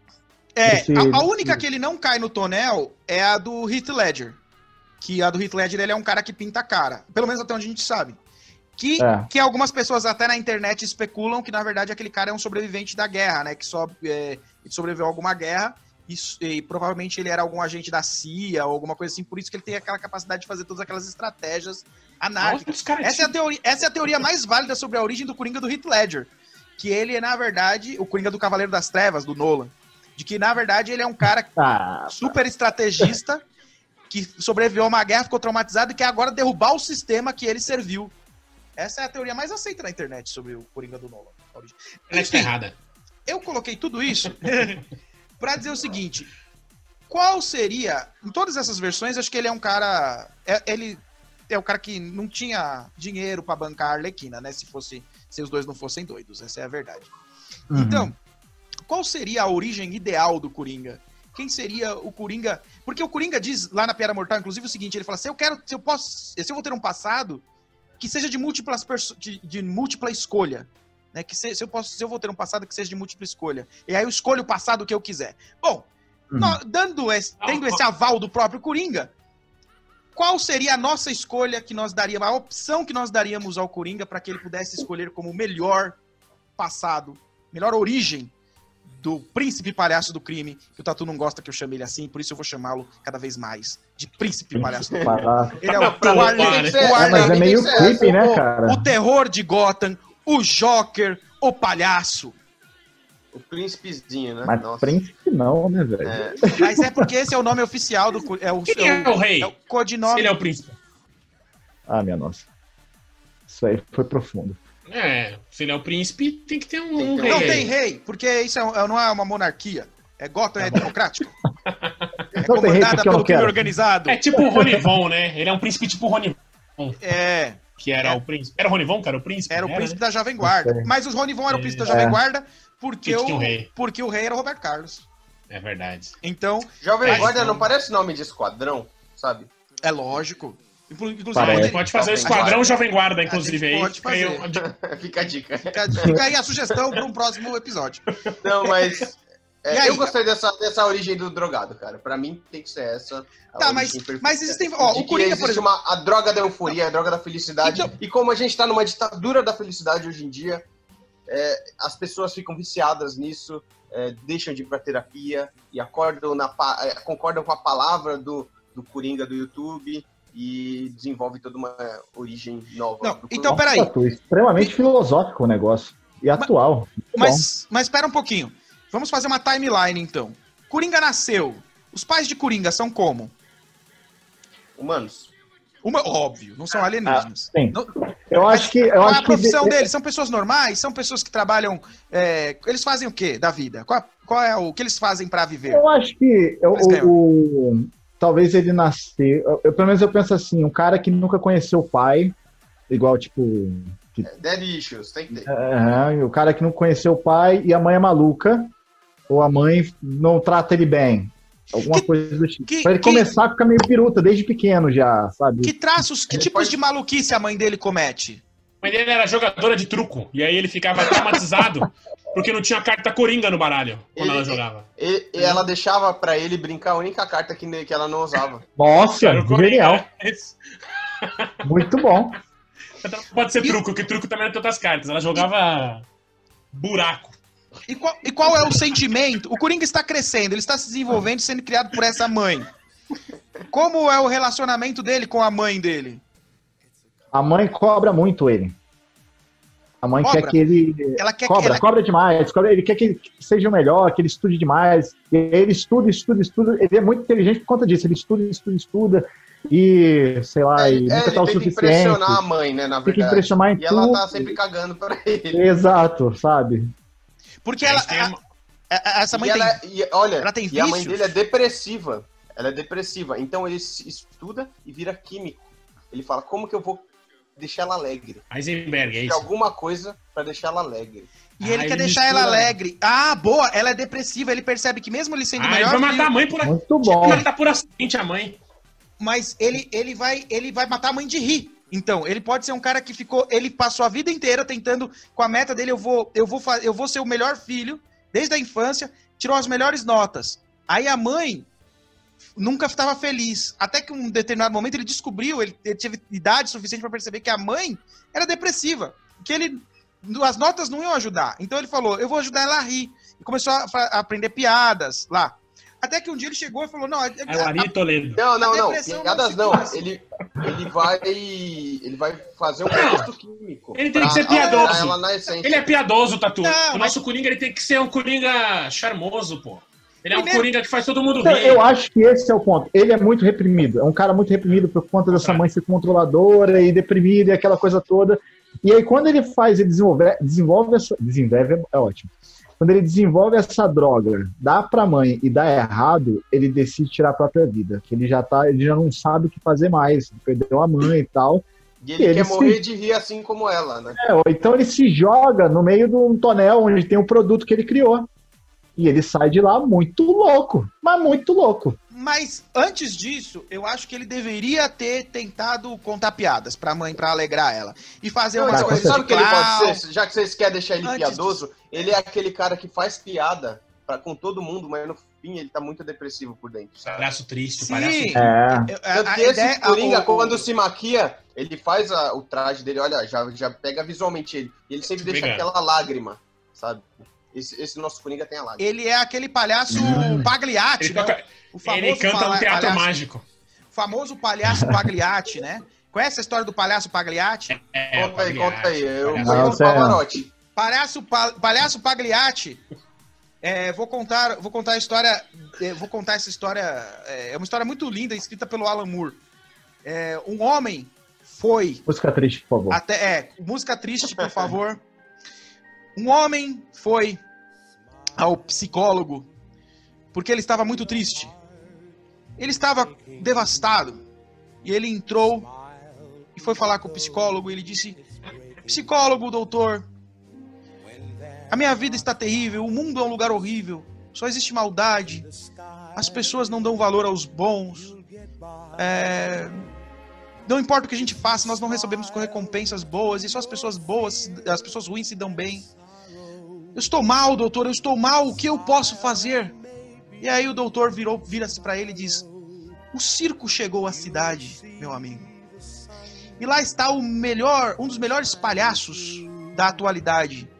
É, esse- a, a única que ele não cai no tonel é a do Heath Ledger. Que a do Heath Ledger ele é um cara que pinta a cara. Pelo menos até onde a gente sabe. Que, É. que algumas pessoas até na internet especulam que, na verdade, aquele cara é um sobrevivente da guerra, né? Que só é, sobreviveu a alguma guerra e, s- e provavelmente ele era algum agente da CIA ou alguma coisa assim. Por isso que ele tem aquela capacidade de fazer todas aquelas estratégias anárquicas. Os caras Essa é, a teoria, essa é a teoria mais válida sobre a origem do Coringa do Heath Ledger. Que ele é, na verdade, o Coringa do Cavaleiro das Trevas, do Nolan. De que, na verdade, ele é um cara Ah, super estrategista que sobreviveu a uma guerra, ficou traumatizado e quer agora derrubar o sistema que ele serviu. Essa é a teoria mais aceita na internet sobre o Coringa do Nolan. Ela está errada. Eu coloquei tudo isso pra dizer o seguinte: qual seria, em todas essas versões, acho que ele é um cara, é- ele é o cara que não tinha dinheiro pra bancar a Arlequina, né? Se fosse, se os dois não fossem doidos, essa é a verdade. uhum. Então, qual seria a origem ideal do Coringa? Quem seria o Coringa? Porque o Coringa diz lá na Piada Mortal, inclusive, o seguinte: ele fala: se eu quero, se eu posso, se eu vou ter um passado que seja de múltiplas de, de múltipla escolha. Né, que se, se eu posso, se eu vou ter um passado que seja de múltipla escolha. E aí eu escolho o passado que eu quiser. Bom, Uhum. nó- dando esse, tendo esse aval do próprio Coringa, qual seria a nossa escolha que nós daríamos, a opção que nós daríamos ao Coringa para que ele pudesse escolher como o melhor passado, melhor origem do príncipe palhaço do crime, que o Tatu não gosta que eu chame ele assim, por isso eu vou chamá-lo cada vez mais de príncipe palhaço do crime. Ele é o, o né? o É, mas é meio creepy, né, o- cara? o terror de Gotham, o Joker, o palhaço. O príncipezinho, né? Mas Nossa. príncipe não, né, velho? É, Mas é porque esse é o nome oficial do é o, Quem é é o rei? é o codinome. Ele é o príncipe. Ah, minha nossa. Isso aí foi profundo. É, se ele é o príncipe, tem que ter um, Tem um que ter rei. Não tem rei, porque isso é, é- não é uma monarquia. É Gotham é democrático. É Não tem rei comandada pelo crime organizado. É tipo o Ronivon, né? Ele é um príncipe tipo o Ronivon, É, que era É. o príncipe. Era o Ronivon, cara? O príncipe? era o Né? príncipe da Jovem Guarda. Mas os Ronivon era o príncipe da É. Jovem Guarda porque Que o, um rei. porque o rei era o Roberto Carlos. É verdade. Então, Jovem Mas- Guarda não parece nome de esquadrão, sabe? é lógico. Inclu- Inclusive, Parece. Pode fazer o Esquadrão Guarda. Jovem Guarda, inclusive, gente aí. pode Fica fazer. dica. Fica a dica. fica, fica aí a sugestão para um próximo episódio. Não, mas. É, E aí? eu gostei dessa, dessa origem do drogado, cara. Pra mim tem que ser essa. a Tá, mas- perfeita. mas existem- ó, De o Coringa, existe por exemplo- uma, a droga da euforia, a droga da felicidade. Então- E como a gente tá numa ditadura da felicidade hoje em dia, é, as pessoas ficam viciadas nisso, é, deixam de ir pra terapia e acordam na, é, concordam com a palavra do, do Coringa do YouTube e desenvolve toda uma origem nova. Não, então, peraí. Extremamente filosófico o negócio. E atual. Bom. Mas, mas espera um pouquinho. Vamos fazer uma timeline, então. Coringa nasceu. Os pais de Coringa são como? Humanos. Uma, óbvio, não são alienígenas. Sim. Não- Eu acho que. Eu qual é acho a profissão que deles? São pessoas normais? São pessoas que trabalham. é, eles fazem o que da vida? Qual, qual é o que eles fazem pra viver? Eu acho que eu- o, o- talvez ele nasceu. eu- eu- pelo menos eu penso assim, um cara que nunca conheceu o pai, igual tipo. É, Dead Issues, tem que ter. é, o cara que não conheceu o pai e a mãe é maluca, ou a mãe não trata ele bem. Alguma Que- coisa do tipo. que- pra ele que- começar a ficar meio piruta desde pequeno já, sabe? Que traços, que Ele tipos pode- de maluquice a mãe dele comete? Mas ele era jogadora de truco. E aí ele ficava traumatizado porque não tinha carta coringa no baralho quando ela Ele- jogava. E, e ela deixava pra ele brincar a única carta que, que ela não usava. Nossa, Era genial. Muito bom. Pode ser E- truco, que truco também não tem outras cartas. Ela jogava buraco. E qual, e qual é o sentimento? O Coringa está crescendo, ele está se desenvolvendo, sendo criado por essa mãe. Como é o relacionamento dele com a mãe dele? A mãe cobra muito ele. A mãe Cobra? quer que ele. Ela quer cobra, que ela, cobra demais. Cobra, ele quer que ele seja o melhor, que ele estude demais. Ele estuda, estuda, estuda. Ele é muito inteligente por conta disso. Ele estuda, estuda, estuda. e, sei lá, É, e é, nunca ele tá o suficiente. impressionar a mãe, né, na Tem que verdade. impressionar em E ela tudo. tá sempre cagando pra ele. Exato, sabe? Porque ela, tem a- uma- a- essa mãe e tem. ela, e, olha, ela tem e a mãe dele é depressiva. Ela é depressiva. Então ele estuda e vira químico. Ele fala, como que eu vou deixar ela alegre? Heisenberg, é isso. alguma coisa pra deixar ela alegre. E ele Ah, quer ele deixar ela mistura- alegre. Ah, boa, ela é depressiva. Ele percebe que mesmo ele sendo Ah, ele melhor vai matar a mãe por Muito bom. Ele tá por acidente a mãe. mas ele, ele, vai, ele vai matar a mãe de rir. Então, ele pode ser um cara que ficou, ele passou a vida inteira tentando com a meta dele, eu vou, eu vou, eu vou ser o melhor filho desde a infância, tirou as melhores notas. Aí a mãe nunca estava feliz, até que um determinado momento ele descobriu, ele, ele teve idade suficiente para perceber que a mãe era depressiva, que ele as notas não iam ajudar. Então ele falou, eu vou ajudar ela a rir. E começou a, a aprender piadas lá. Até que um dia ele chegou e falou, não, a- É o Ari Toledo. Não, não, não. depressão Piadas não Ele, ele vai. Ele vai fazer um composto químico. Ele tem pra que ser piadoso. Ele é piadoso, Tatu. Não, o mas- nosso Coringa ele tem que ser um Coringa charmoso, pô. Ele é um Coringa que faz todo mundo Então, rir. eu acho que esse é o ponto. Ele é muito reprimido. É um cara muito reprimido por conta dessa mãe ser controladora e deprimida e aquela coisa toda. E aí, quando ele faz, ele desenvolve, desenvolve essa. Desenvolve é ótimo. Quando ele desenvolve essa droga, dá pra mãe e dá errado, ele decide tirar a própria vida. Que ele já tá, ele já não sabe o que fazer mais. Perdeu a mãe e tal. E ele, Ele quer se- morrer de rir assim como ela, né? É, ou então ele se joga no meio de um tonel onde tem o produto que ele criou. E ele sai de lá muito louco. Mas muito louco. Mas antes disso, eu acho que ele deveria ter tentado contar piadas pra mãe, pra alegrar ela. E fazer mas coisas sabe o que ele pode ser? Já que vocês querem deixar ele Antes piadoso, ele é aquele cara que faz piada pra, com todo mundo, mas no fim ele tá muito depressivo por dentro. Sabe? Palhaço triste, Sim. palhaço triste. É. A- Tanto a esse Coringa, o- quando se maquia, ele faz a- o traje dele, olha, já, já pega visualmente ele. E ele sempre deixa Obrigado. aquela lágrima, sabe? Esse, esse nosso Coringa tem a lágrima. Ele é aquele palhaço Pagliatti, Ele, né? toca- O famoso ele canta um pala- teatro palhaço, mágico. famoso palhaço Pagliatti, né? Conhece a história do palhaço Pagliatti? É, conta aí, conta aí. Eu Não, no sério. Pavarotti. Palhaço, pa- palhaço Pagliatti. É, vou contar, vou contar a história. é, vou contar essa história. É, é uma história muito linda, escrita pelo Alan Moore. É, um homem foi Música triste, por favor. até é música triste, por favor. Um homem foi ao psicólogo porque ele estava muito triste. Ele estava devastado e ele entrou e foi falar com o psicólogo. E ele disse: Psicólogo, doutor, a minha vida está terrível. O mundo é um lugar horrível. Só existe maldade. As pessoas não dão valor aos bons. É, não importa o que a gente faça, nós não recebemos recompensas boas e só as pessoas boas, as pessoas ruins se dão bem. Eu estou mal, doutor, eu estou mal, o que eu posso fazer? E aí o doutor virou, vira-se para ele e diz: O circo chegou à cidade, meu amigo. E lá está o melhor, um dos melhores palhaços da atualidade,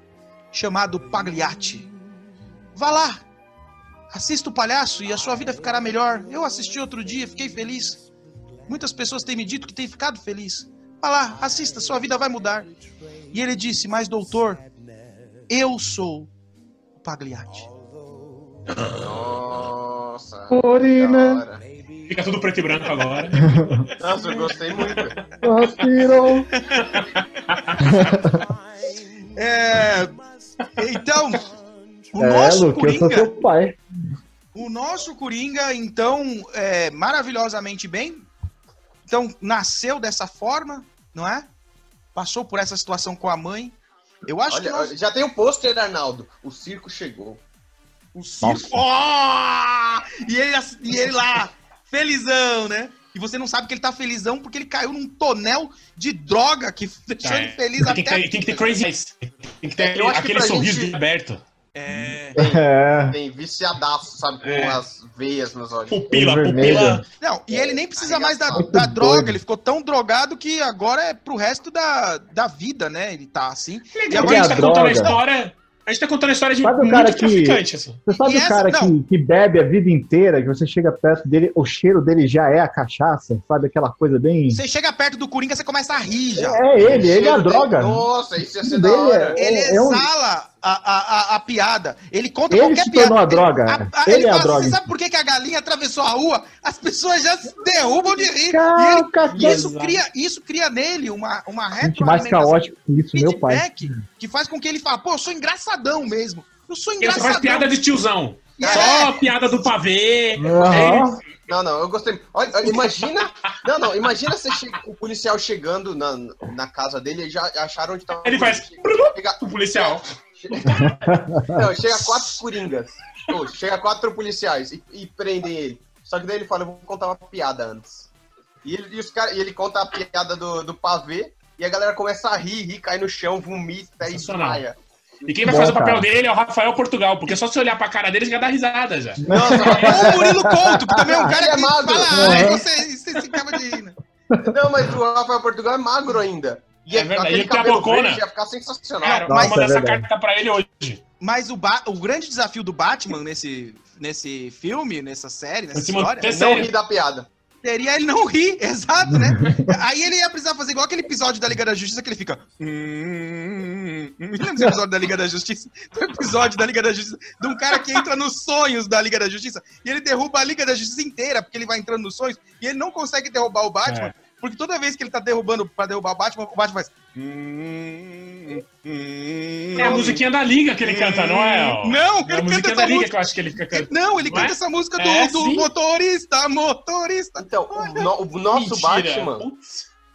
chamado Pagliatti. Vá lá, assista o palhaço e a sua vida ficará melhor. Eu assisti outro dia, fiquei feliz. Muitas pessoas têm me dito que têm ficado feliz. Vá lá, assista, sua vida vai mudar. E ele disse: Mas, doutor, eu sou o Pagliatti. Nossa. Corina. Fica tudo preto e branco agora. Nossa, eu gostei muito. Aspirou. É, então, o É, nosso Luke, eu sou Coringa, seu pai. o nosso Coringa, então, é maravilhosamente bem. Então, nasceu dessa forma, não é? Passou por essa situação com a mãe. Eu acho Olha, que nós, já tem o pôster, Arnaldo. O circo chegou. o circo. Oh! E, ele, e ele lá, felizão, né? E você não sabe que ele tá felizão porque ele caiu num tonel de droga que deixou Tá, ele feliz Tem que, até. ter, tem que ter crazy eyes. Tem que ter Eu acho que aquele pra sorriso gente- aberto. É... É. Tem viciadaço, sabe? Com É. as veias nos olhos. Pupila, pupila. Não, e ele nem precisa mais da, muito da droga, doido. ele ficou tão drogado que agora é pro resto da, da vida, né? Ele tá assim. Legal, agora a gente a tá contando a droga? história. A gente tá contando a história de Sabe muito cara que- traficante, assim. Você sabe E o essa- cara não. que, que bebe a vida inteira, que você chega perto dele, o cheiro dele já é a cachaça, sabe? Aquela coisa bem. Você chega perto do Coringa, você começa a rir já. É ele, ele é a Cheiro dele- droga. Nossa, isso ia ser da dele hora. é- Ele é um- exala a, a, a, piada. Ele conta ele qualquer se piada. a droga. A, a, ele, ele é a droga. Você sabe por que, que, a galinha atravessou a rua? As pessoas já se derrubam de rir. Caraca, e ele, isso, cria, isso cria nele uma, uma mais caótico que isso, meu pai. Que faz com que ele fale, pô, eu sou engraçadão mesmo. Eu sou engraçadão. Ele faz piada de tiozão. É. Só piada do pavê. Uhum. Não, não, eu gostei. Olha, imagina. Não, não, imagina você che... o policial chegando na, na casa dele e já acharam onde tava. Ele faz. Chega... O policial. Não, chega quatro coringas. Pô, chega quatro policiais e, e, prendem ele. Só que daí ele fala: eu vou contar uma piada antes. E ele, e os cara, e ele conta a piada do, do pavê e a galera começa a rir, rir, cai no chão, vomita e desmaia. E quem vai fazer o papel dele é o Rafael Portugal, porque só se olhar pra cara dele já dá risada já. Não, Ou o Murilo Couto, que também é um cara é que magro. fala, ah, você, você se acaba de rir, né? Não, mas o Rafael Portugal é magro ainda. E é verdade, ele tem a bocona. Ia ficar sensacional. Cara, mas mandar é essa carta pra ele hoje. Mas o, ba o grande desafio do Batman nesse, nesse filme, nessa série, nessa história... É não rir da piada seria ele não rir, exato, né? Aí ele ia precisar fazer igual aquele episódio da Liga da Justiça que ele fica. Hum, lembra desse episódio da Liga da Justiça? Tem um episódio da Liga da Justiça de um cara que entra nos sonhos da Liga da Justiça e ele derruba a Liga da Justiça inteira, porque ele vai entrando nos sonhos e ele não consegue derrubar o Batman. É. Porque toda vez que ele tá derrubando pra derrubar o Batman, o Batman faz. É a musiquinha da Liga que ele canta, não é? Não, ele é a musiquinha da Liga música. que eu acho que ele fica cantando. Não, ele canta é? essa música do, é, do motorista, motorista. Então, o, no, o nosso Mentira. Batman.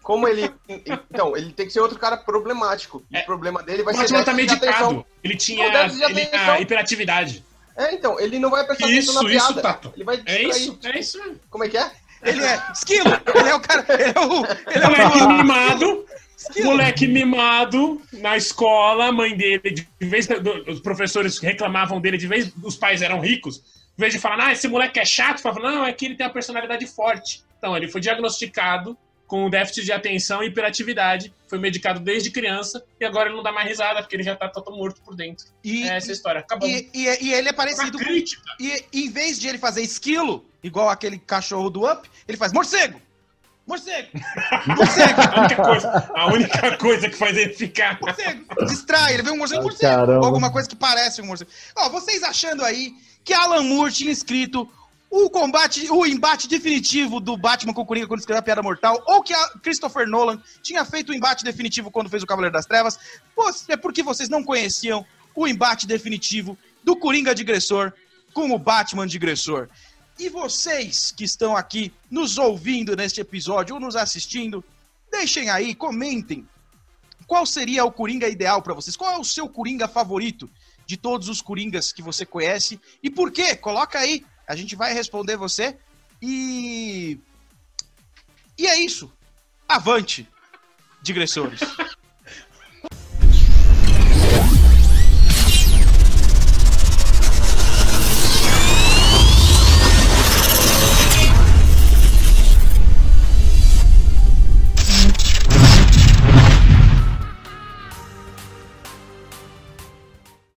Como ele. Então, ele tem que ser outro cara problemático. E o é. problema dele vai o ser. O tá medicado. Ele tinha ele, a hiperatividade. É, então, ele não vai prestar isso, atenção na piada. Isso, Tato. Ele vai distrair. É isso, é isso. Como é que é? Ele é esquilo. Ele é o cara. Ele é o. Ele é o moleque mimado. Moleque mimado na escola, mãe dele, de vez os professores reclamavam dele, de vez os pais eram ricos, em vez de falar, ah, esse moleque é chato, falavam, não, é que ele tem uma personalidade forte. Então, ele foi diagnosticado com déficit de atenção e hiperatividade, foi medicado desde criança e agora ele não dá mais risada porque ele já tá todo morto por dentro. E, é essa história. Acabou. E, e, e ele é parecido com. E em vez de ele fazer esquilo, igual aquele cachorro do Up, ele faz morcego. Morcego! Morcego! a, única coisa, a única coisa que faz ele ficar. Morcego! Distrai, ele vê um morcego, morcego. Caramba. Ou alguma coisa que parece um morcego. Ó, vocês achando aí que Alan Moore tinha escrito o combate, o embate definitivo do Batman com o Coringa quando escreveu a Piada Mortal, ou que a Christopher Nolan tinha feito o embate definitivo quando fez o Cavaleiro das Trevas, é porque vocês não conheciam o embate definitivo do Coringa de Agressor com o Batman de Agressor. E vocês que estão aqui nos ouvindo neste episódio ou nos assistindo, deixem aí, comentem. Qual seria o Coringa ideal para vocês? Qual é o seu Coringa favorito de todos os Coringas que você conhece? E por quê? Coloca aí, a gente vai responder você. E. E é isso. Avante, digressores.